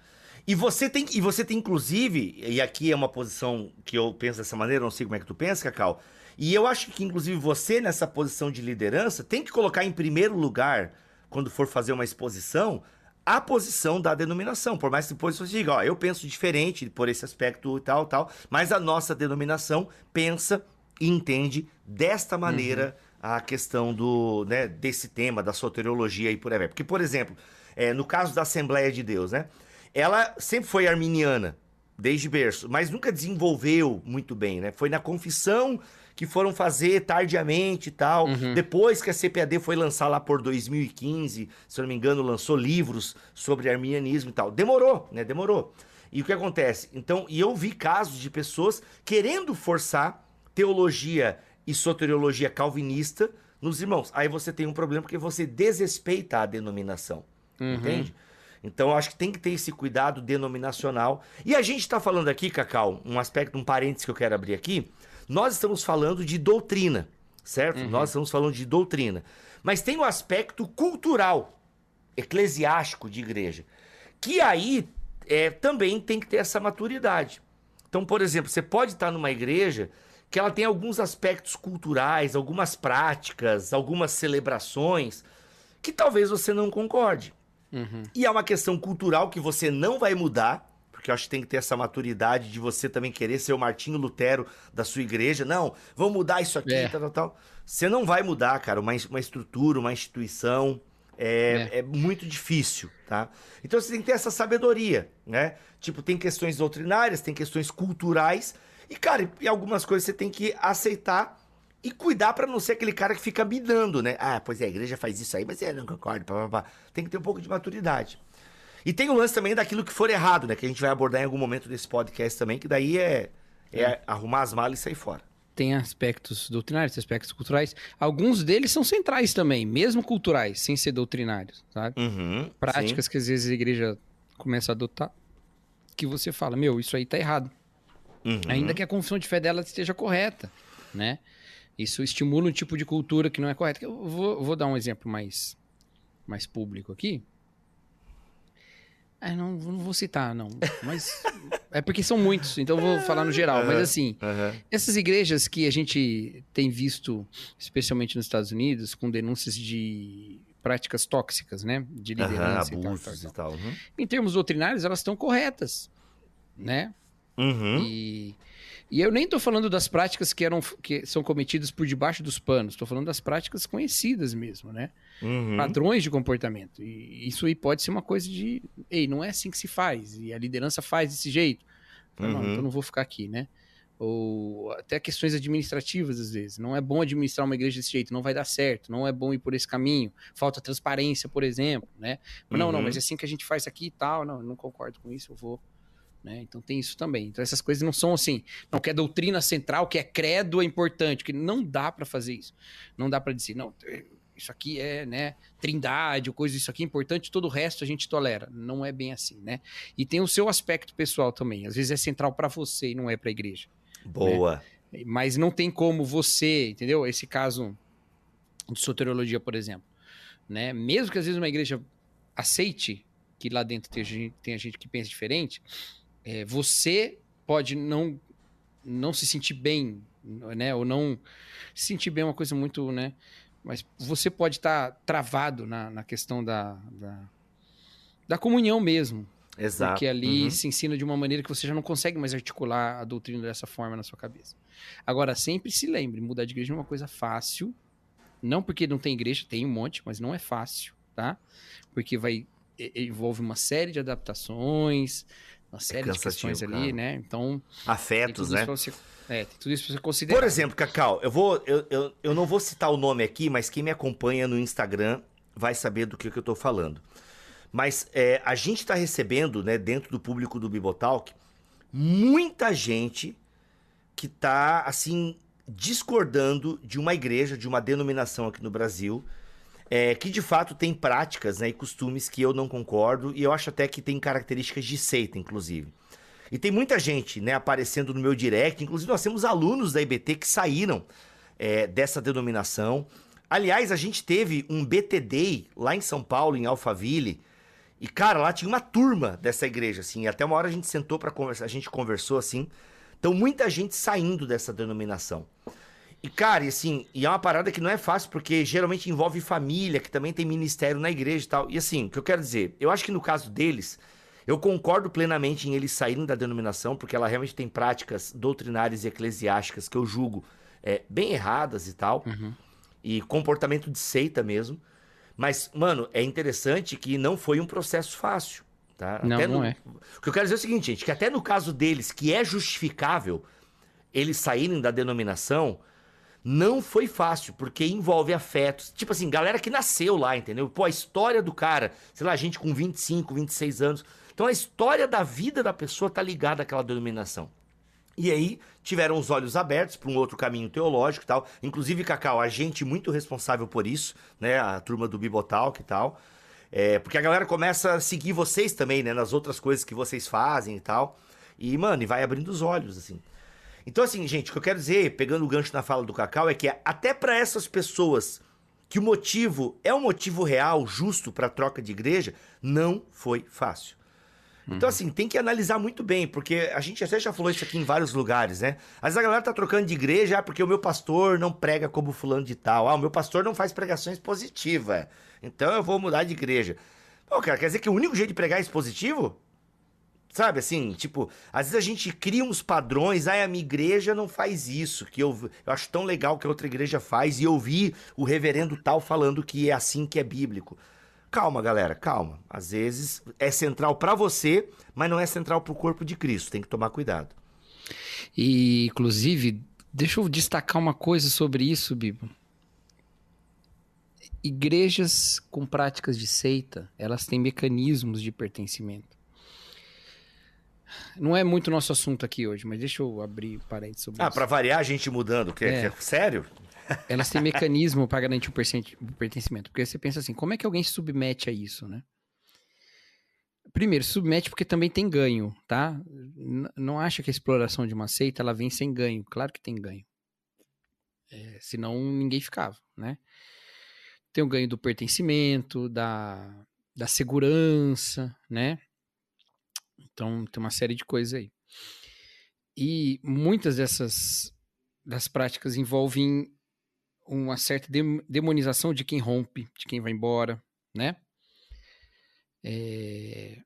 E você tem, e você tem inclusive, e aqui é uma posição que eu penso dessa maneira, não sei como é que tu pensa, Cacau. E eu acho que inclusive você nessa posição de liderança tem que colocar em primeiro lugar, quando for fazer uma exposição, a posição da denominação. Por mais que depois você diga, ó, eu penso diferente por esse aspecto e tal, tal, mas a nossa denominação pensa e entende desta maneira a questão do, né, desse tema, da soteriologia e por aí vai. Porque, por exemplo, é, no caso da Assembleia de Deus, né? Ela sempre foi arminiana, desde berço, mas nunca desenvolveu muito bem, né? Foi na confissão que foram fazer tardiamente e tal. Depois que a CPAD foi lançar lá por 2015, se eu não me engano, lançou livros sobre arminianismo e tal. Demorou, né? Demorou. E o que acontece? Então, e eu vi casos de pessoas querendo forçar teologia e soteriologia calvinista nos irmãos. Aí você tem um problema porque você desrespeita a denominação. Uhum. Entende? Então eu acho que tem que ter esse cuidado denominacional. E a gente está falando aqui, Cacau, um aspecto, um parênteses que eu quero abrir aqui. Nós estamos falando de doutrina, certo? Nós estamos falando de doutrina. Mas tem o aspecto cultural, eclesiástico de igreja, que aí é, também tem que ter essa maturidade. Então, por exemplo, você pode estar numa igreja que ela tem alguns aspectos culturais, algumas práticas, algumas celebrações que talvez você não concorde. Uhum. E é uma questão cultural que você não vai mudar, porque eu acho que tem que ter essa maturidade de você também querer ser o Martinho Lutero da sua igreja. Não, vamos mudar isso aqui, É. tal, tal, tal. Você não vai mudar, cara, uma, uma estrutura, uma instituição. É, é muito difícil, tá? Então você tem que ter essa sabedoria, né? Tipo, tem questões doutrinárias, tem questões culturais. E, cara, e algumas coisas você tem que aceitar e cuidar pra não ser aquele cara que fica minando, né? Ah, pois é, a igreja faz isso aí, mas eu não concordo, pá, pá, pá. Tem que ter um pouco de maturidade. E tem o lance também daquilo que for errado, né? Que a gente vai abordar em algum momento desse podcast também, que daí é, é arrumar as malas e sair fora. Tem aspectos doutrinários, tem aspectos culturais. Alguns deles são centrais também, mesmo culturais, sem ser doutrinários, sabe? Uhum, Práticas que às vezes a igreja começa a adotar, que você fala, meu, isso aí tá errado. sim. Uhum. Ainda que a confissão de fé dela esteja correta, né? Isso estimula um tipo de cultura que não é correta. Eu vou, vou dar um exemplo mais, mais público aqui. Ah, não, não vou citar, não. Mas é porque são muitos, então eu vou falar no geral. Mas assim, Uhum. essas igrejas que a gente tem visto, especialmente nos Estados Unidos, com denúncias de práticas tóxicas, né? De liderança e tal, abusos tal, e tal. tal. Uhum. Em termos doutrinários, elas estão corretas, né? Uhum. E, E eu nem tô falando das práticas que eram que são cometidas por debaixo dos panos, tô falando das práticas conhecidas mesmo, né? Uhum. Padrões de comportamento. E isso aí pode ser uma coisa de, ei, não é assim que se faz, e a liderança faz desse jeito. Não, Uhum. então eu não vou ficar aqui, né? Ou até questões administrativas, às vezes. Não é bom administrar uma igreja desse jeito, não vai dar certo, não é bom ir por esse caminho. Falta transparência, por exemplo, né? Não, não, Uhum. mas é assim que a gente faz aqui e tal. Não, eu não concordo com isso, eu vou. Né? Então tem isso também. Então essas coisas não são assim, não que é doutrina central, que é credo é importante, que não dá para fazer isso. Não dá para dizer, não, isso aqui é, né, trindade, coisa isso aqui é importante, todo o resto a gente tolera. Não é bem assim, né? E tem o seu aspecto pessoal também. Às vezes é central para você e não é para a igreja. Boa. Mas não tem como você, entendeu? Esse caso de soteriologia, por exemplo, né? Mesmo que às vezes uma igreja aceite que lá dentro tenha gente, tenha gente que pensa diferente, é, você pode não não se sentir bem, né? Ou não se sentir bem é uma coisa muito, né? Mas você pode estar travado na, na questão da, da, da comunhão mesmo, Exato. porque ali Uhum. se ensina de uma maneira que você já não consegue mais articular a doutrina dessa forma na sua cabeça. Agora, sempre se lembre, mudar de igreja não é uma coisa fácil. Não porque não tem igreja, tem um monte, mas não é fácil, tá? Porque vai envolve uma série de adaptações, uma série de cansativo, questões ali, cara. né? Então, Afetos, né? você, é, tem tudo isso pra você considerar. Por exemplo, Cacau, eu vou. Eu, eu, eu não vou citar o nome aqui, mas quem me acompanha no Instagram vai saber do que, que eu tô falando. Mas é, a gente tá recebendo, né, dentro do público do Bibotalk, muita gente que tá, assim, discordando de uma igreja, de uma denominação aqui no Brasil, é, que de fato tem práticas né, e costumes que eu não concordo, e eu acho até que tem características de seita, inclusive. E tem muita gente, né, aparecendo no meu direct. Inclusive, nós temos alunos da IBT que saíram é, dessa denominação. Aliás, a gente teve um BTD lá em São Paulo, em Alphaville. E, cara, lá tinha uma turma dessa igreja, assim. Até uma hora a gente sentou para conversar, a gente conversou, assim. Então, muita gente saindo dessa denominação. E, cara, e assim, e é uma parada que não é fácil, porque geralmente envolve família, que também tem ministério na igreja e tal. E assim, o que eu quero dizer, eu acho que no caso deles, eu concordo plenamente em eles saírem da denominação, porque ela realmente tem práticas doutrinárias e eclesiásticas que eu julgo é, bem erradas e tal, Uhum. e comportamento de seita mesmo. Mas, mano, é interessante que não foi um processo fácil, tá? Não, Até não no- é. O que eu quero dizer é o seguinte, gente, que até no caso deles, que é justificável eles saírem da denominação, não foi fácil, porque envolve afetos. Tipo assim, galera que nasceu lá, entendeu? Pô, a história do cara, sei lá, gente com 25, 26 anos. Então a história da vida da pessoa tá ligada àquela denominação. E aí tiveram os olhos abertos para um outro caminho teológico e tal. Inclusive, Cacau, a gente muito responsável por isso, né? A turma do Bibotalk e tal. É, porque a galera começa a seguir vocês também, né? Nas outras coisas que vocês fazem e tal. E, mano, e vai abrindo os olhos, assim. Então, assim, gente, o que eu quero dizer, pegando o gancho na fala do Cacau, é que até para essas pessoas que o motivo é um motivo real, justo para troca de igreja, não foi fácil. Então, assim, tem que analisar muito bem, porque a gente até já falou isso aqui em vários lugares, né? Às vezes a galera tá trocando de igreja, ah, porque o meu pastor não prega como fulano de tal. Ah, o meu pastor não faz pregações positivas. Então eu vou mudar de igreja. Pô, cara, quer dizer que o único jeito de pregar é positivo? Sabe, assim, tipo, às vezes a gente cria uns padrões, ah, a minha igreja não faz isso, que eu, eu acho tão legal que a outra igreja faz, e eu vi o reverendo tal falando que é assim que é bíblico. Calma, galera, calma. Às vezes é central pra você, mas não é central pro corpo de Cristo, tem que tomar cuidado. E, inclusive, deixa eu destacar uma coisa sobre isso, Bibo. Igrejas com práticas de seita, elas têm mecanismos de pertencimento. Não é muito nosso assunto aqui hoje, mas deixa eu abrir parênteses sobre Ah, isso. pra variar a gente mudando, que é, É. que é- sério? Elas têm mecanismo para garantir o pertencimento. Porque você pensa assim, como é que alguém se submete a isso, né? Primeiro, submete porque também tem ganho, tá? N- não acha que a exploração de uma seita ela vem sem ganho. Claro que tem ganho. É, senão ninguém ficava, né? Tem o ganho do pertencimento, da, da segurança, né? Então tem uma série de coisas aí. E muitas dessas das práticas envolvem uma certa dem- demonização de quem rompe, de quem vai embora, né? É,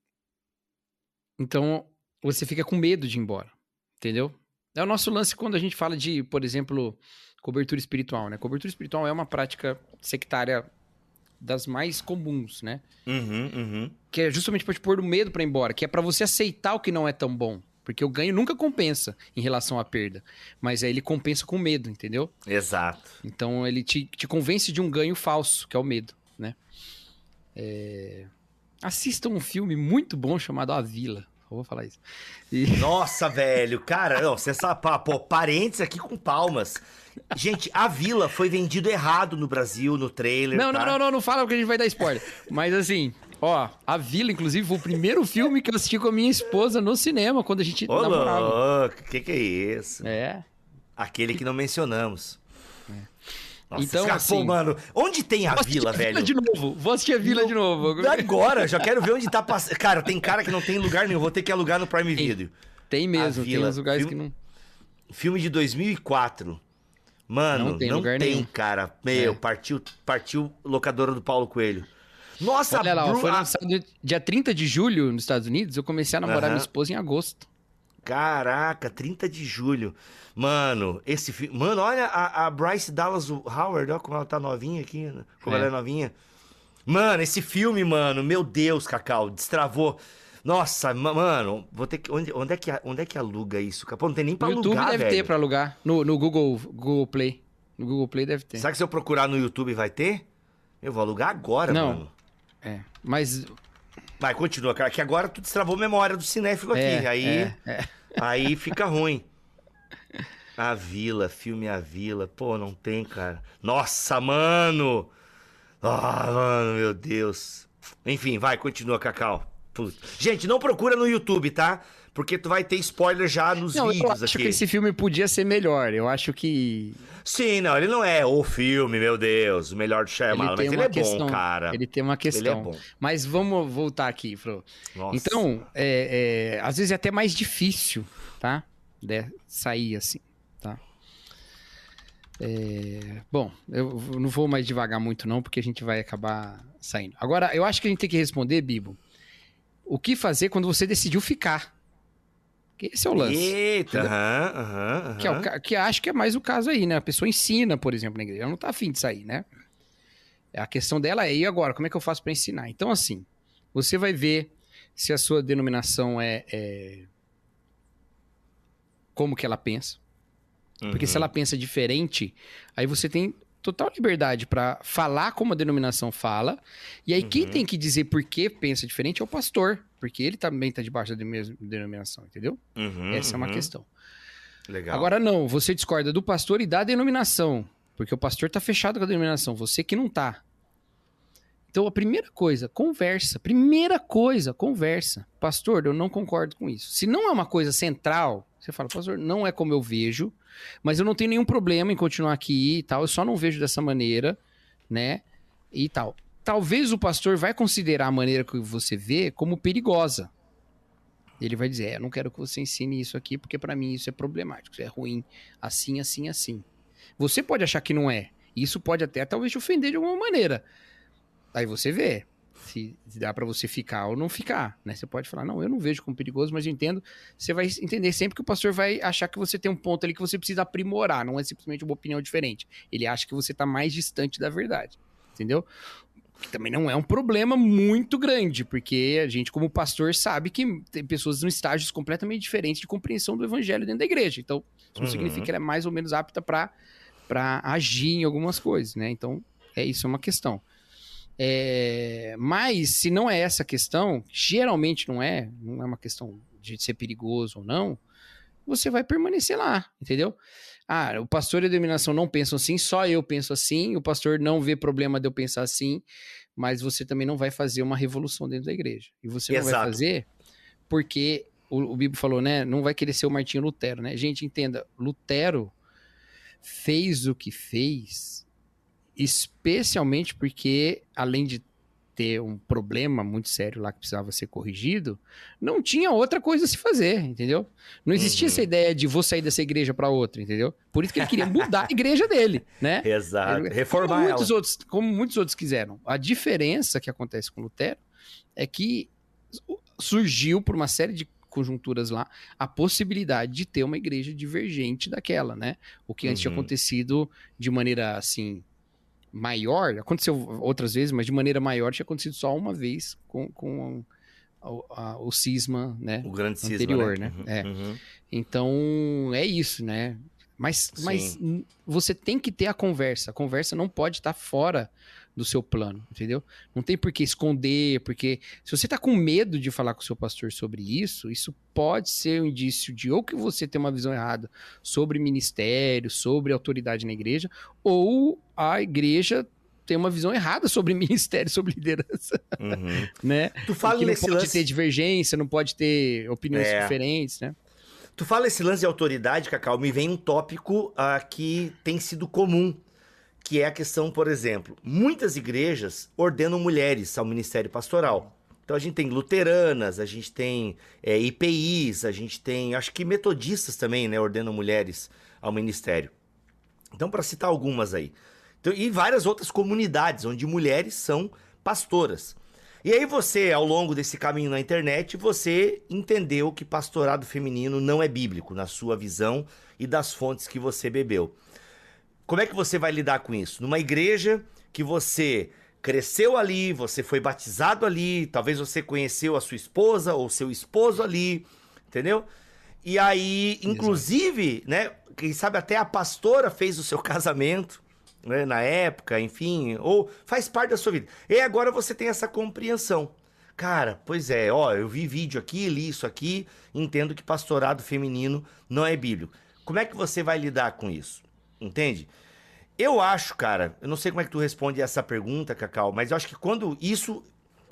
Então, você fica com medo de ir embora, entendeu? É o nosso lance quando a gente fala de, por exemplo, cobertura espiritual, né? Cobertura espiritual é uma prática sectária das mais comuns, né? Uhum, uhum. Que é justamente pra te pôr o medo pra ir embora, que é pra você aceitar o que não é tão bom. Porque o ganho nunca compensa em relação à perda. Mas aí ele compensa com medo, entendeu? Exato. Então ele te, te convence de um ganho falso, que é o medo, né? É... Assista um filme muito bom chamado A Vila. Eu vou falar isso. E... Nossa, velho, cara, não, você sabe, pô, parentes aqui com palmas. Gente, a Vila foi vendido errado no Brasil, no trailer. Não, tá? não, não, não, não fala porque a gente vai dar spoiler. Mas assim, ó, A Vila, inclusive, foi o primeiro filme que eu assisti com a minha esposa no cinema, quando a gente Ô, namorava. louco, que que é isso? É. Aquele que não mencionamos. Nossa, Então, cara- assim- mano, onde tem a Vila, a velho? Vila de novo. Vou assistir a Vila de novo. Agora, já quero ver onde tá passando. Cara, tem cara que não tem lugar nenhum, vou ter que alugar no Prime Video. Tem mesmo, A tem uns lugares filme- que não. Filme de 2004. Mano, Não não tem tem, lugar nenhum. cara. Meu, É. partiu, partiu locadora do Paulo Coelho. Nossa, Olha lá, Bru- foi lançado dia 30 de julho nos Estados Unidos. Eu comecei a namorar minha esposa em agosto. Caraca, 30 de julho. Mano, esse filme. Mano, olha a, a Bryce Dallas Howard, olha como ela tá novinha aqui, né? como É. ela é novinha. Mano, esse filme, mano, meu Deus, Cacau, destravou. Nossa, ma- mano, vou ter que. Onde, onde, é, que, onde é que aluga isso? Pô, não tem nem pra No YouTube alugar, deve velho. ter pra alugar. No, no Google, Google Play. No Google Play deve ter. Será que se eu procurar no YouTube vai ter? Eu vou alugar agora, Não. mano. É. Mas. Vai, continua, cara, que agora tu destravou a memória do cinéfilo aqui. É, aí, é, é. Aí fica ruim. A Vila, filme A Vila. Pô, não tem, cara. Nossa, mano! Ah, mano, meu Deus. Enfim, vai, continua, Cacau. Gente, não procura no YouTube, tá? Porque tu vai ter spoiler já nos Não, eu vídeos acho aqui. que esse filme podia ser melhor. Eu acho que. Sim, não, ele não é o filme, meu Deus, o melhor do Shyamalan, mas ele é questão. bom, cara. Ele tem uma questão. é bom. Mas vamos voltar aqui, Fro. Nossa. Então, é, é, às vezes é até mais difícil, tá? De sair assim, tá? É, bom, eu não vou mais devagar muito não, porque a gente vai acabar saindo. Agora, eu acho que a gente tem que responder, Bibo, o que fazer quando você decidiu ficar? Que esse é o lance. Eita, aham, aham, Que, é o que acho que é mais o caso aí, né? A pessoa ensina, por exemplo, na igreja. Ela não tá afim de sair, né? A questão dela é, e agora? Como é que eu faço para ensinar? Então, assim, você vai ver se a sua denominação é, é- como que ela pensa. Porque Uhum. se ela pensa diferente, aí você tem total liberdade para falar como a denominação fala. E aí quem Uhum. tem que dizer por que pensa diferente é o pastor, porque ele também tá debaixo da mesma denominação, entendeu? Uhum, Essa é uma uhum. questão. Legal. Agora não, você discorda do pastor e da denominação, porque o pastor tá fechado com a denominação, você que não tá. Então a primeira coisa, conversa. Primeira coisa, conversa. Pastor, eu não concordo com isso. Se não é uma coisa central, você fala, pastor, não é como eu vejo, mas eu não tenho nenhum problema em continuar aqui e tal, eu só não vejo dessa maneira, né? E tal. Talvez o pastor vai considerar a maneira que você vê como perigosa. Ele vai dizer, é, eu não quero que você ensine isso aqui, porque pra mim isso é problemático, isso é ruim, assim, assim, assim. Você pode achar que não é. Isso pode até talvez te ofender de alguma maneira. Aí você vê se dá pra você ficar ou não ficar, né? Você pode falar, não, eu não vejo como perigoso, mas eu entendo. Você vai entender sempre que o pastor vai achar que você tem um ponto ali que você precisa aprimorar, não é simplesmente uma opinião diferente. Ele acha que você tá mais distante da verdade, entendeu? Que também não é um problema muito grande, porque a gente, como pastor, sabe que tem pessoas em estágios completamente diferentes de compreensão do evangelho dentro da igreja. Então, isso não Uhum. significa que ela é mais ou menos apta para agir em algumas coisas, né? Então, é isso, é uma questão. É, mas, se não é essa questão, geralmente não é, não é uma questão de ser perigoso ou não, você vai permanecer lá, entendeu? Ah, o pastor e a dominação não pensam assim, só eu penso assim, o pastor não vê problema de eu pensar assim, mas você também não vai fazer uma revolução dentro da igreja. E você não vai Exato. fazer porque o, o Bibo falou, né? Não vai querer ser o Martinho Lutero, né? Gente, entenda, Lutero fez o que fez, especialmente porque, além de ter um problema muito sério lá que precisava ser corrigido, não tinha outra coisa a se fazer, entendeu? Não existia Uhum. essa ideia de vou sair dessa igreja para outra, entendeu? Por isso que ele queria mudar a igreja dele, né? Exato. Reformar como ela. muitos outros, como muitos outros quiseram. A diferença que acontece com Lutero é que surgiu por uma série de conjunturas lá, a possibilidade de ter uma igreja divergente daquela, né? O que antes tinha Uhum. acontecido de maneira assim maior, aconteceu outras vezes, mas de maneira maior tinha acontecido só uma vez com, com a- a- o cisma, né? O grande cisma, Anterior, né? né? Uhum, É. uhum. Então, é isso, né? Mas, Sim. mas você tem que ter a conversa. A conversa não pode estar fora do seu plano, entendeu? Não tem por que esconder, porque se você tá com medo de falar com o seu pastor sobre isso, isso pode ser um indício de ou que você tem uma visão errada sobre ministério, sobre autoridade na igreja, ou a igreja tem uma visão errada sobre ministério, sobre liderança, Uhum. né? Tu fala não pode lance. ter divergência, não pode ter opiniões É. diferentes, né? Tu fala esse lance de autoridade, Cacau, me vem um tópico ah, que tem sido comum, que é a questão, por exemplo, muitas igrejas ordenam mulheres ao ministério pastoral. Então a gente tem luteranas, a gente tem é, IPIs, a gente tem, acho que metodistas também, né, ordenam mulheres ao ministério. Então, para citar algumas aí. Então, e várias outras comunidades onde mulheres são pastoras. E aí você, ao longo desse caminho na internet, você entendeu que pastorado feminino não é bíblico na sua visão e das fontes que você bebeu. Como é que você vai lidar com isso? Numa igreja que você cresceu ali, você foi batizado ali, talvez você conheceu a sua esposa ou seu esposo ali, entendeu? E aí, inclusive, né, quem sabe até a pastora fez o seu casamento, né, na época, enfim, ou faz parte da sua vida. E agora você tem essa compreensão. Cara, pois é, ó, eu vi vídeo aqui, li isso aqui, entendo que pastorado feminino não é bíblico. Como é que você vai lidar com isso? Entende? Eu acho, cara, eu não sei como é que tu responde essa pergunta, Cacau, mas eu acho que quando isso.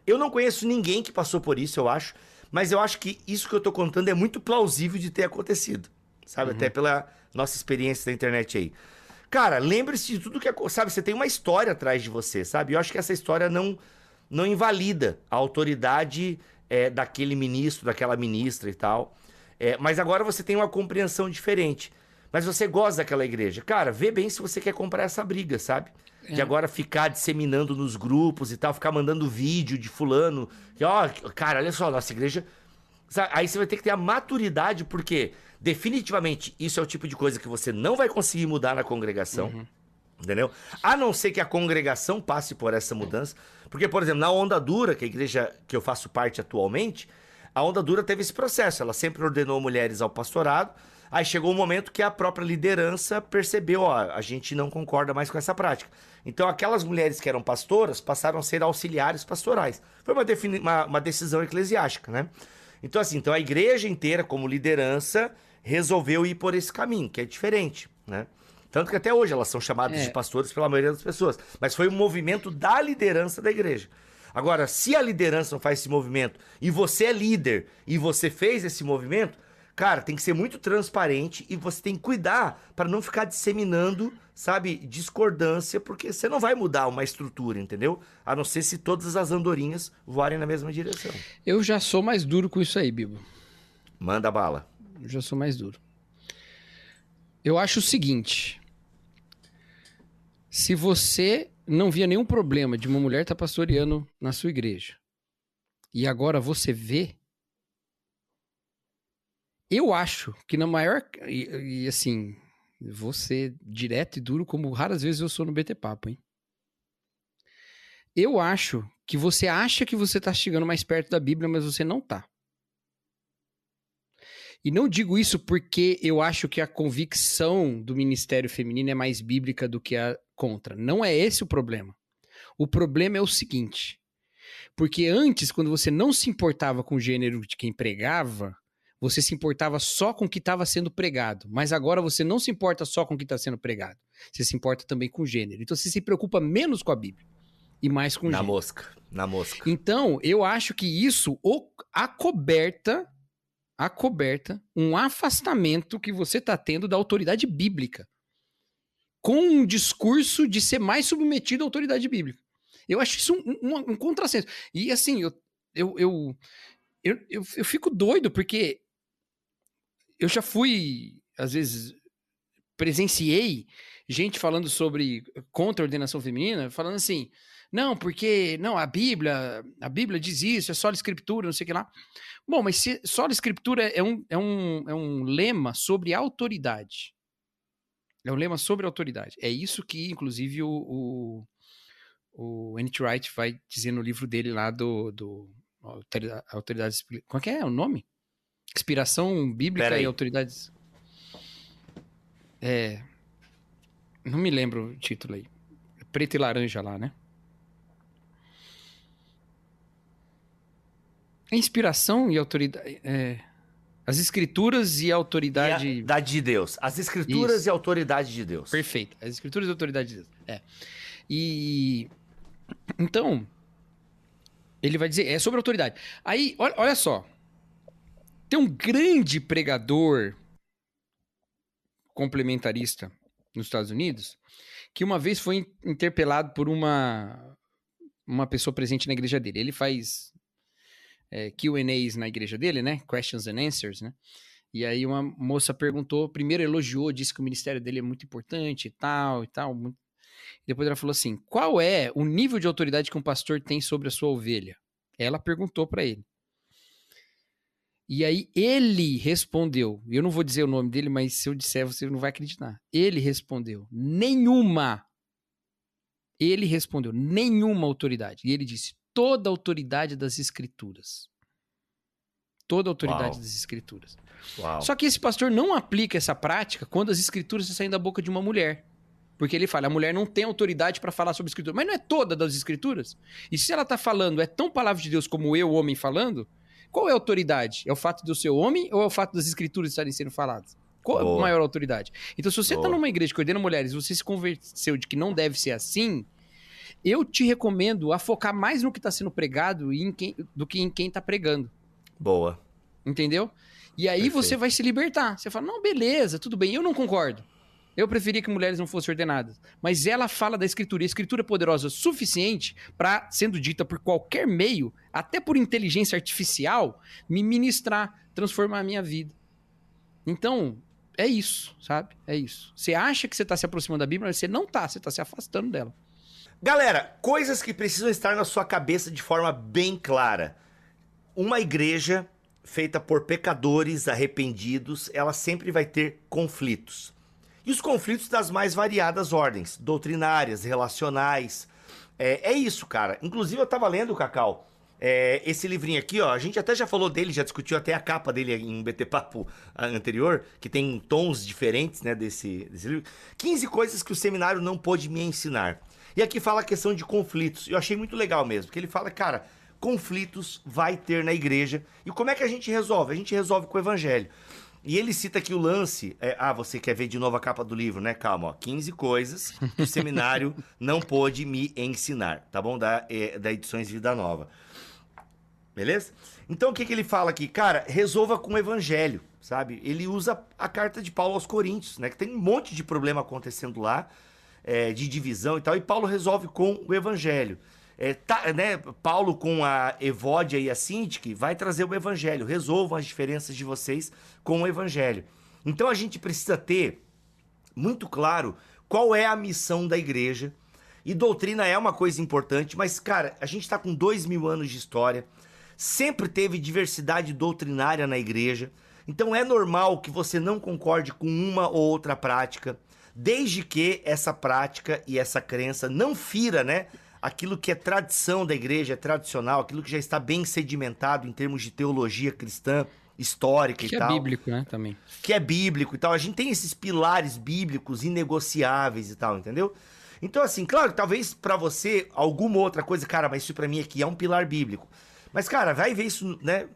Eu não conheço ninguém que passou por isso, eu acho, mas eu acho que isso que eu tô contando é muito plausível de ter acontecido, sabe? Até pela nossa experiência da internet aí. Cara, lembre-se de tudo que. Sabe, você tem uma história atrás de você, sabe? Eu acho que essa história não, não invalida a autoridade é, daquele ministro, daquela ministra e tal. É, mas agora você tem uma compreensão diferente. Mas você gosta daquela igreja. Cara, vê bem se você quer comprar essa briga, sabe? De É. agora ficar disseminando nos grupos e tal, ficar mandando vídeo de fulano. Que, ó, cara, olha só, nossa igreja. Aí você vai ter que ter a maturidade, porque definitivamente isso é o tipo de coisa que você não vai conseguir mudar na congregação. Entendeu? A não ser que a congregação passe por essa mudança. Porque, por exemplo, na Onda Dura, que é a igreja que eu faço parte atualmente, a Onda Dura teve esse processo. Ela sempre ordenou mulheres ao pastorado. Aí chegou um momento que a própria liderança percebeu, ó, a gente não concorda mais com essa prática. Então, aquelas mulheres que eram pastoras passaram a ser auxiliares pastorais. Foi uma, uma- uma decisão eclesiástica, né? Então, assim, então a igreja inteira, como liderança, resolveu ir por esse caminho, que é diferente, né? Tanto que até hoje elas são chamadas É. de pastores pela maioria das pessoas. Mas foi um movimento da liderança da igreja. Agora, se a liderança não faz esse movimento e você é líder e você fez esse movimento, cara, tem que ser muito transparente e você tem que cuidar para não ficar disseminando, sabe, discordância, porque você não vai mudar uma estrutura, entendeu? A não ser se todas as andorinhas voarem na mesma direção. Eu já sou mais duro com isso aí, Bibo. Manda bala. Eu já sou mais duro. Eu acho o seguinte: se você não via nenhum problema de uma mulher estar pastoreando na sua igreja e agora você vê, eu acho que na maior e, e assim, vou ser direto e duro como raras vezes eu sou no BT Papo, hein? Eu acho que você acha que você tá chegando mais perto da Bíblia, mas você não tá. E não digo isso porque eu acho que a convicção do ministério feminino é mais bíblica do que a contra. Não é esse o problema. O problema é o seguinte: porque antes, quando você não se importava com o gênero de quem pregava, você se importava só com o que estava sendo pregado. Mas agora você não se importa só com o que está sendo pregado. Você se importa também com o gênero. Então você se preocupa menos com a Bíblia e mais com o Na gênero. mosca. Na mosca. Então, eu acho que isso acoberta, acoberta um afastamento que você está tendo da autoridade bíblica. Com um discurso de ser mais submetido à autoridade bíblica. Eu acho isso um, um, um contrassenso. E assim, eu, eu, eu, eu, eu, eu fico doido, porque eu já fui, às vezes, presenciei gente falando sobre contra a ordenação feminina, falando assim: Não, porque não, a Bíblia, a Bíblia diz isso, é só a escritura, não sei o que lá. Bom, mas se, só a escritura é um, é, um, é um lema sobre autoridade. É um lema sobre autoridade. É isso que, inclusive, o, o, o. Wright vai dizer no livro dele lá do, do Autoridades. Qual é, é o nome? Inspiração Bíblica e Autoridades. É. Não me lembro o título aí. Preto e laranja lá, né? Inspiração e autoridade. É, as escrituras e a autoridade. E a, de Deus. As escrituras Isso. e a autoridade de Deus. Perfeito. As escrituras e a autoridade de Deus. É. E. Então. Ele vai dizer. É sobre autoridade. Aí, olha, olha só. Tem um grande pregador complementarista nos Estados Unidos que uma vez foi interpelado por uma uma pessoa presente na igreja dele. Ele faz é, Q&As na igreja dele, né? Questions and Answers, né? E aí uma moça perguntou, primeiro elogiou, disse que o ministério dele é muito importante e tal, e tal. Muito... Depois ela falou assim, qual é o nível de autoridade que um pastor tem sobre a sua ovelha? Ela perguntou para ele. E aí ele respondeu, eu não vou dizer o nome dele, mas se eu disser você não vai acreditar. Ele respondeu, nenhuma. Ele respondeu, nenhuma autoridade. E ele disse, toda a autoridade das escrituras. Toda a autoridade Uau. das escrituras. Uau. Só que esse pastor não aplica essa prática quando as escrituras saem da boca de uma mulher. Porque ele fala, a mulher não tem autoridade para falar sobre escritura. Mas não é toda das escrituras? E se ela está falando, é tão palavra de Deus como eu, homem, falando, qual é a autoridade? É o fato de eu ser homem ou é o fato das escrituras estarem sendo faladas? Qual Boa. é a maior autoridade? Então, se você está numa igreja que ordena mulheres e você se convenceu de que não deve ser assim, eu te recomendo a focar mais no que está sendo pregado e quem, do que em quem está pregando. Boa. Entendeu? E aí Perfeito. você vai se libertar. Você fala, não, beleza, tudo bem, eu não concordo. Eu preferia que mulheres não fossem ordenadas. Mas ela fala da escritura. E a escritura é poderosa o suficiente para, sendo dita por qualquer meio, até por inteligência artificial, me ministrar, transformar a minha vida. Então, é isso, sabe? É isso. Você acha que você está se aproximando da Bíblia, mas você não está, você está se afastando dela. Galera, coisas que precisam estar na sua cabeça de forma bem clara. Uma igreja feita por pecadores arrependidos, ela sempre vai ter conflitos. E os conflitos das mais variadas ordens, doutrinárias, relacionais. É, é isso, cara. Inclusive, eu tava lendo, Cacau, é, esse livrinho aqui, ó, a gente até já falou dele, já discutiu até a capa dele em um BT Papo anterior, que tem tons diferentes, né, desse, desse livro. 15 coisas que o seminário não pôde me ensinar. E aqui fala a questão de conflitos. Eu achei muito legal mesmo, porque ele fala, cara, conflitos vai ter na igreja. E como é que a gente resolve? A gente resolve com o evangelho. E ele cita aqui o lance. É, ah, você quer ver de novo a capa do livro, né? Calma, ó. 15 coisas que o seminário não pôde me ensinar, tá bom? Da, é, da Edições Vida Nova. Beleza? Então o que, que ele fala aqui? Cara, resolva com o evangelho, sabe? Ele usa a carta de Paulo aos Coríntios, né? Que tem um monte de problema acontecendo lá é, de divisão e tal, e Paulo resolve com o evangelho. É, tá, né, Paulo com a Evódia e a Sintique vai trazer o evangelho, resolvam as diferenças de vocês com o evangelho. Então a gente precisa ter muito claro qual é a missão da igreja. E doutrina é uma coisa importante, mas, cara, a gente está com dois mil anos de história, sempre teve diversidade doutrinária na igreja, então é normal que você não concorde com uma ou outra prática desde que essa prática e essa crença não fira, né? Aquilo que é tradição da igreja, é tradicional, aquilo que já está bem sedimentado em termos de teologia cristã, histórica que e é tal. Que é bíblico, né, também. Que é bíblico e tal. A gente tem esses pilares bíblicos inegociáveis e tal, entendeu? Então, assim, claro, talvez para você alguma outra coisa, cara, mas isso para mim aqui é um pilar bíblico. Mas, cara, vai ver isso, né?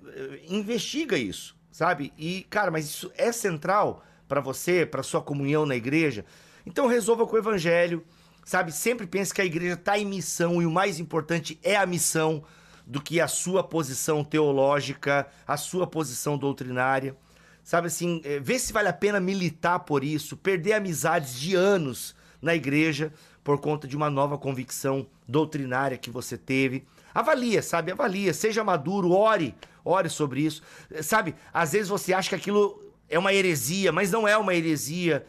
Investiga isso, sabe? E, cara, mas isso é central para você, para sua comunhão na igreja. Então resolva com o evangelho, sabe? Sempre pense que a igreja está em missão e o mais importante é a missão do que a sua posição teológica, a sua posição doutrinária. Sabe assim, é, vê se vale a pena militar por isso, perder amizades de anos na igreja por conta de uma nova convicção doutrinária que você teve. Avalia, sabe? Avalia, seja maduro, ore, ore sobre isso. Sabe? Às vezes você acha que aquilo é uma heresia, mas não é uma heresia.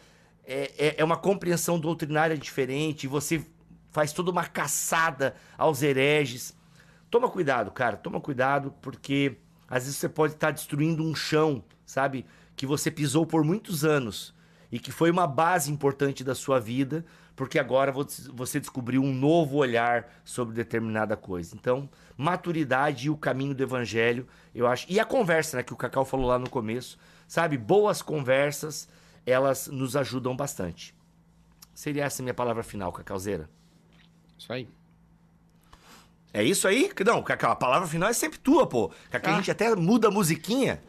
É, é, é uma compreensão doutrinária diferente. Você faz toda uma caçada aos hereges. Toma cuidado, cara, toma cuidado, porque às vezes você pode estar destruindo um chão, sabe? Que você pisou por muitos anos e que foi uma base importante da sua vida, porque agora você descobriu um novo olhar sobre determinada coisa. Então, maturidade e o caminho do evangelho, eu acho. E a conversa, né, que o Cacau falou lá no começo, sabe? Boas conversas, elas nos ajudam bastante. Seria essa a minha palavra final, Cacauzeira? Isso aí. É isso aí? Não, Cacau, a palavra final é sempre tua, pô. Cacau, ah. a gente até muda a musiquinha.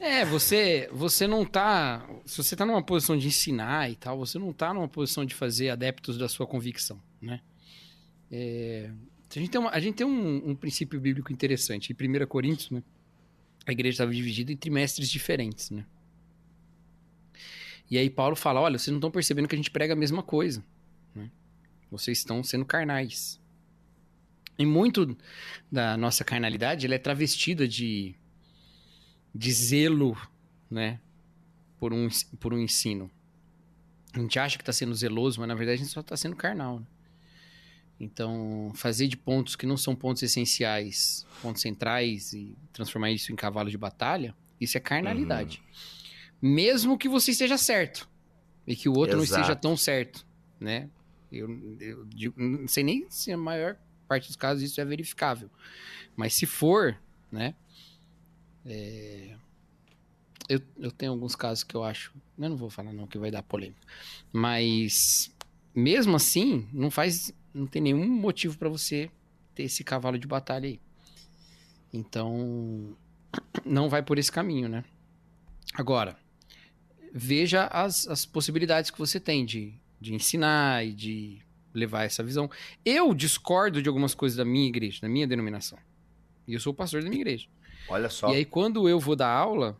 É, você, você não tá. Se você tá numa posição de ensinar e tal, você não tá numa posição de fazer adeptos da sua convicção, né? É, a gente tem, uma, a gente tem um, um, princípio bíblico interessante. Em 1 Coríntios, né? A igreja estava dividida em trimestres diferentes, né? E aí Paulo fala: olha, vocês não estão percebendo que a gente prega a mesma coisa. Né? Vocês estão sendo carnais. E muito da nossa carnalidade ela é travestida de, de zelo, né? Por um, por um ensino. A gente acha que está sendo zeloso, mas na verdade a gente só está sendo carnal. Né? Então, fazer de pontos que não são pontos essenciais, pontos centrais e transformar isso em cavalo de batalha, isso é carnalidade. Uhum. Mesmo que você esteja certo e que o outro Exato. não esteja tão certo, né? Eu, eu, eu, não sei nem se a maior parte dos casos isso é verificável. Mas se for, né? É... Eu, eu tenho alguns casos que eu acho. Eu não vou falar não, que vai dar polêmica. Mas mesmo assim, não faz. Não tem nenhum motivo para você ter esse cavalo de batalha aí. Então, não vai por esse caminho, né? Agora, veja as, as possibilidades que você tem de, de ensinar e de levar essa visão. Eu discordo de algumas coisas da minha igreja, da minha denominação. E eu sou o pastor da minha igreja. Olha só. E aí, quando eu vou dar aula,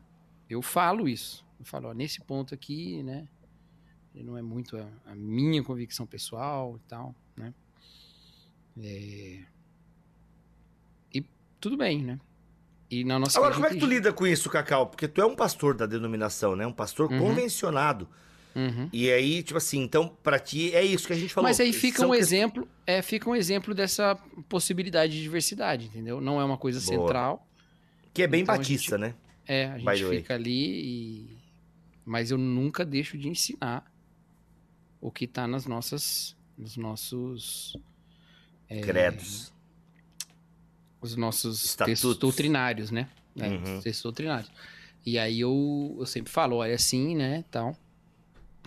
eu falo isso. Eu falo, ó, nesse ponto aqui, né? Não é muito a, a minha convicção pessoal e tal, né? É... E tudo bem, né? E na nossa Agora, como é que tu lida com isso, Cacau? Porque tu é um pastor da denominação, né? Um pastor uhum. convencionado. Uhum. E aí, tipo assim, então, para ti é isso que a gente falou. Mas aí fica São um que... exemplo, é, fica um exemplo dessa possibilidade de diversidade, entendeu? Não é uma coisa Boa. central. Que é bem então batista, gente, né? É, a gente fica ali e... Mas eu nunca deixo de ensinar o que tá nas nossas... Nos nossos... É, Credos. Os nossos Estatutos. textos doutrinários, né? É, uhum. textos doutrinários. E aí eu, eu sempre falo, olha assim, né, tal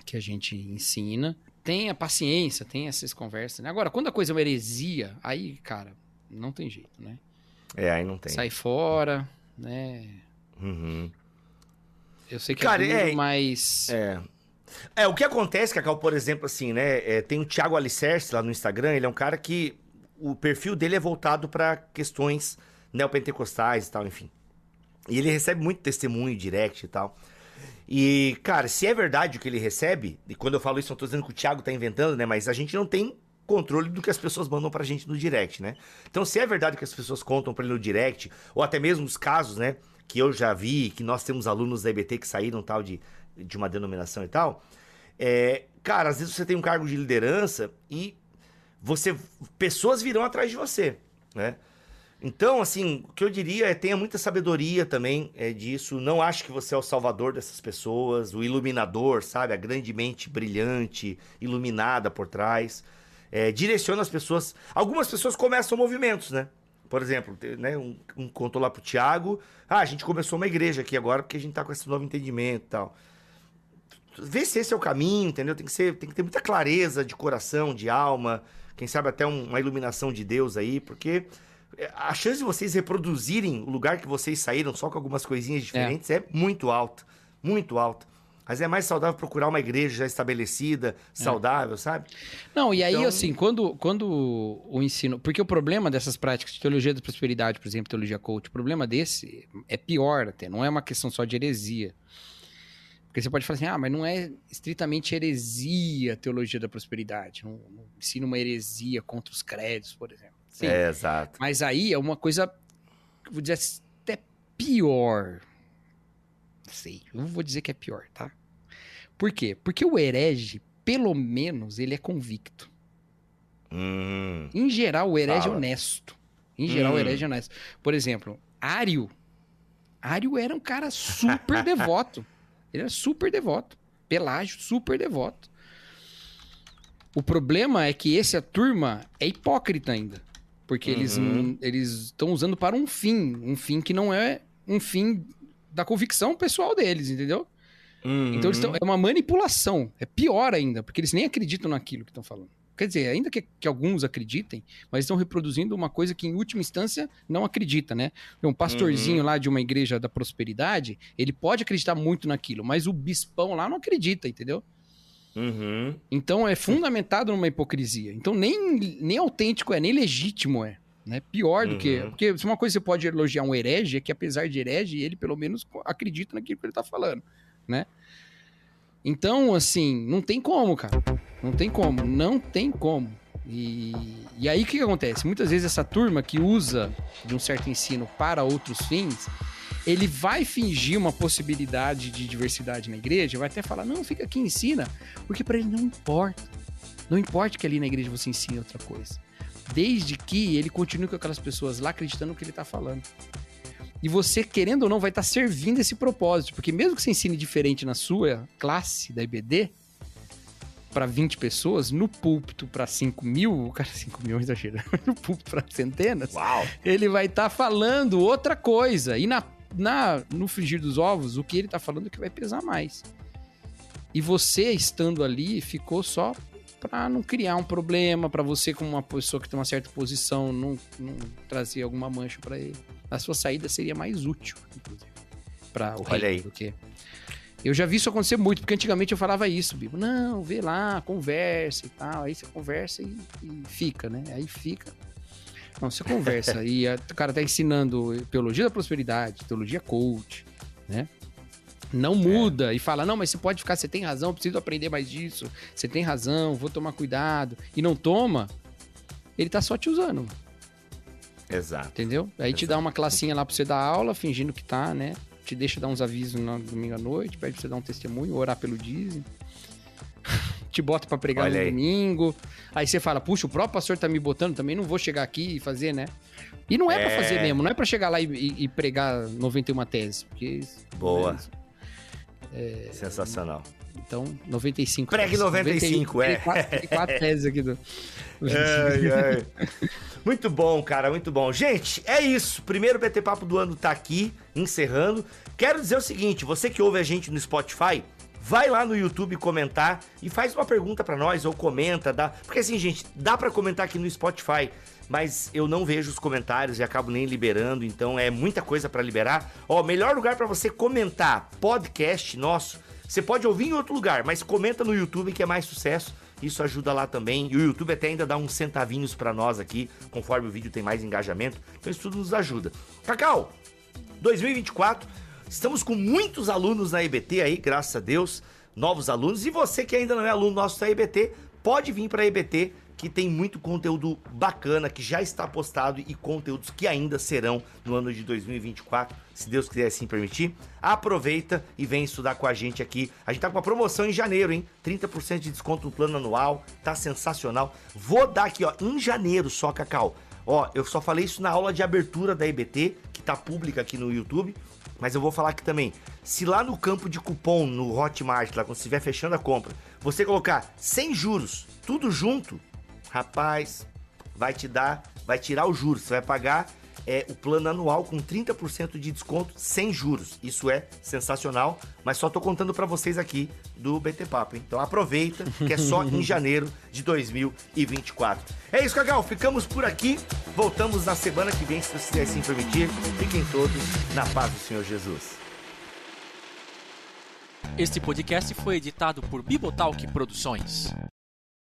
que a gente ensina. Tenha paciência, tenha essas conversas. Né? Agora, quando a coisa é uma heresia, aí, cara, não tem jeito, né? É, aí não tem. Sai fora, né? Uhum. Eu sei que é cara, é duro, é, mas... É. É, o que acontece, Cacau, por exemplo, assim, né? É, tem o Thiago Alicerce lá no Instagram, ele é um cara que o perfil dele é voltado para questões neopentecostais e tal, enfim. E ele recebe muito testemunho direct e tal. E, cara, se é verdade o que ele recebe, e quando eu falo isso, não tô dizendo que o Thiago tá inventando, né? Mas a gente não tem controle do que as pessoas mandam pra gente no direct, né? Então, se é verdade que as pessoas contam pra ele no direct, ou até mesmo os casos, né? Que eu já vi, que nós temos alunos da EBT que saíram tal de, de uma denominação e tal. É, cara, às vezes você tem um cargo de liderança e você. Pessoas virão atrás de você, né? Então, assim, o que eu diria é tenha muita sabedoria também é, disso. Não ache que você é o salvador dessas pessoas, o iluminador, sabe? A grande mente brilhante, iluminada por trás. É, direciona as pessoas. Algumas pessoas começam movimentos, né? Por exemplo, né, um, um contou lá pro Tiago. Ah, a gente começou uma igreja aqui agora porque a gente tá com esse novo entendimento e tal. Vê se esse é o caminho, entendeu? Tem que, ser, tem que ter muita clareza de coração, de alma. Quem sabe até um, uma iluminação de Deus aí, porque a chance de vocês reproduzirem o lugar que vocês saíram só com algumas coisinhas diferentes é, é muito alta. Muito alta. Mas é mais saudável procurar uma igreja já estabelecida, é. saudável, é. sabe? Não, e aí, então... assim, quando, quando o ensino. Porque o problema dessas práticas de teologia da prosperidade, por exemplo, teologia coach, o problema desse é pior até, não é uma questão só de heresia. Porque você pode falar assim, ah, mas não é estritamente heresia a teologia da prosperidade. Não, não ensina uma heresia contra os créditos, por exemplo. Sim. É, exato. Mas aí é uma coisa, vou dizer até pior. Não sei, eu vou dizer que é pior, tá? Por quê? Porque o herege, pelo menos, ele é convicto. Hum. Em geral, o herege é Fala. honesto. Em geral, o Hum. herege é honesto. Por exemplo, Ário. Ário era um cara super devoto. Ele era super devoto. Pelágio, super devoto. O problema é que essa turma é hipócrita ainda. Porque eles Uhum. eles estão usando para um fim. Um fim que não é um fim da convicção pessoal deles, entendeu? Então eles tão, é uma manipulação. É pior ainda, porque eles nem acreditam naquilo que estão falando. Quer dizer, ainda que, que alguns acreditem, mas estão reproduzindo uma coisa que, em última instância, não acredita, né? Um pastorzinho lá de uma igreja da prosperidade, ele pode acreditar muito naquilo, mas o bispão lá não acredita, entendeu? Uhum. Então é fundamentado numa hipocrisia. Então nem, nem autêntico é, nem legítimo é. Né? Pior do que. Uhum. Porque se uma coisa você pode elogiar um herege, é que apesar de herege, ele pelo menos acredita naquilo que ele tá falando. Né? Então, assim, não tem como, cara. Não tem como. Não tem como. E, e aí o que, que acontece? Muitas vezes essa turma que usa de um certo ensino para outros fins, ele vai fingir uma possibilidade de diversidade na igreja, vai até falar, não, fica aqui ensina, porque para ele não importa. Não importa que ali na igreja você ensine outra coisa. Desde que ele continue com aquelas pessoas lá acreditando no que ele está falando. E você, querendo ou não, vai estar servindo esse propósito. Porque mesmo que você ensine diferente na sua classe da IBD, para 20 pessoas, no púlpito para 5 mil, o cara, 5 mil é exagero, no púlpito para centenas, Uau. ele vai estar falando outra coisa. E na, na, no frigir dos ovos, o que ele tá falando é que vai pesar mais. E você, estando ali, ficou só para não criar um problema, para você, como uma pessoa que tem uma certa posição, não, não trazer alguma mancha para ele. A sua saída seria mais útil, inclusive, para o Olha rei aí. do que. Eu já vi isso acontecer muito, porque antigamente eu falava isso, Bibo. Não, vê lá, conversa e tal. Aí você conversa e, e fica, né? Aí fica. Não, você conversa e a- o cara tá ensinando teologia da prosperidade, teologia coach, né? Não muda e fala, não, mas você pode ficar, você tem razão, preciso aprender mais disso, você tem razão, vou tomar cuidado. E não toma, ele tá só te usando, Exato. entendeu? Aí te dá uma classinha lá pra você dar aula, fingindo que tá, né? Te deixa dar uns avisos no domingo à noite, pede pra você dar um testemunho, orar pelo dízimo. te bota pra pregar Olha no aí. domingo. Aí você fala, puxa, o próprio pastor tá me botando, também não vou chegar aqui e fazer, né? E não é, pra É. fazer mesmo, não é pra chegar lá e, e- e pregar 91 teses. Porque, Boa. É. Sensacional. Então, 95. Pregue teses. 95, é. Tem quatro, teses aqui do. Ai, ai. Muito bom, cara, muito bom. Gente, é isso. Primeiro BT Papo do ano tá aqui, encerrando. Quero dizer o seguinte: você que ouve a gente no Spotify, vai lá no YouTube comentar e faz uma pergunta pra nós ou comenta, dá. Porque assim, gente, dá pra comentar aqui no Spotify, mas eu não vejo os comentários e acabo nem liberando, então é muita coisa pra liberar. Ó, melhor lugar pra você comentar podcast nosso. Você pode ouvir em outro lugar, mas comenta no YouTube que é mais sucesso. Isso ajuda lá também. E o YouTube até ainda dá uns centavinhos pra nós aqui, conforme o vídeo tem mais engajamento. Então isso tudo nos ajuda. Cacau, 2024, estamos com muitos alunos na EBT aí, graças a Deus, novos alunos. E você que ainda não é aluno nosso da EBT, pode vir para a EBT, que tem muito conteúdo bacana, que já está postado e conteúdos que ainda serão no ano de 2024, se Deus quiser assim permitir. Aproveita e vem estudar com a gente aqui. A gente tá com uma promoção em janeiro, hein? 30% de desconto no plano anual, tá sensacional. Vou dar aqui, ó, em janeiro só, Cacau. Ó, eu só falei isso na aula de abertura da EBT, que tá pública aqui no YouTube, mas eu vou falar aqui também. Se lá no campo de cupom, no Hotmart, lá quando estiver fechando a compra, você colocar sem juros, tudo junto, rapaz, vai te dar, vai tirar os juros. Você vai pagar é, o plano anual com 30% de desconto sem juros. Isso é sensacional, mas só tô contando pra vocês aqui do BT Papo? Então aproveita, que é só em janeiro de 2024. É isso, Cacau, ficamos por aqui. Voltamos na semana que vem, se quiser assim permitir. Fiquem todos na paz do Senhor Jesus. Este podcast foi editado por Bibotalk Produções.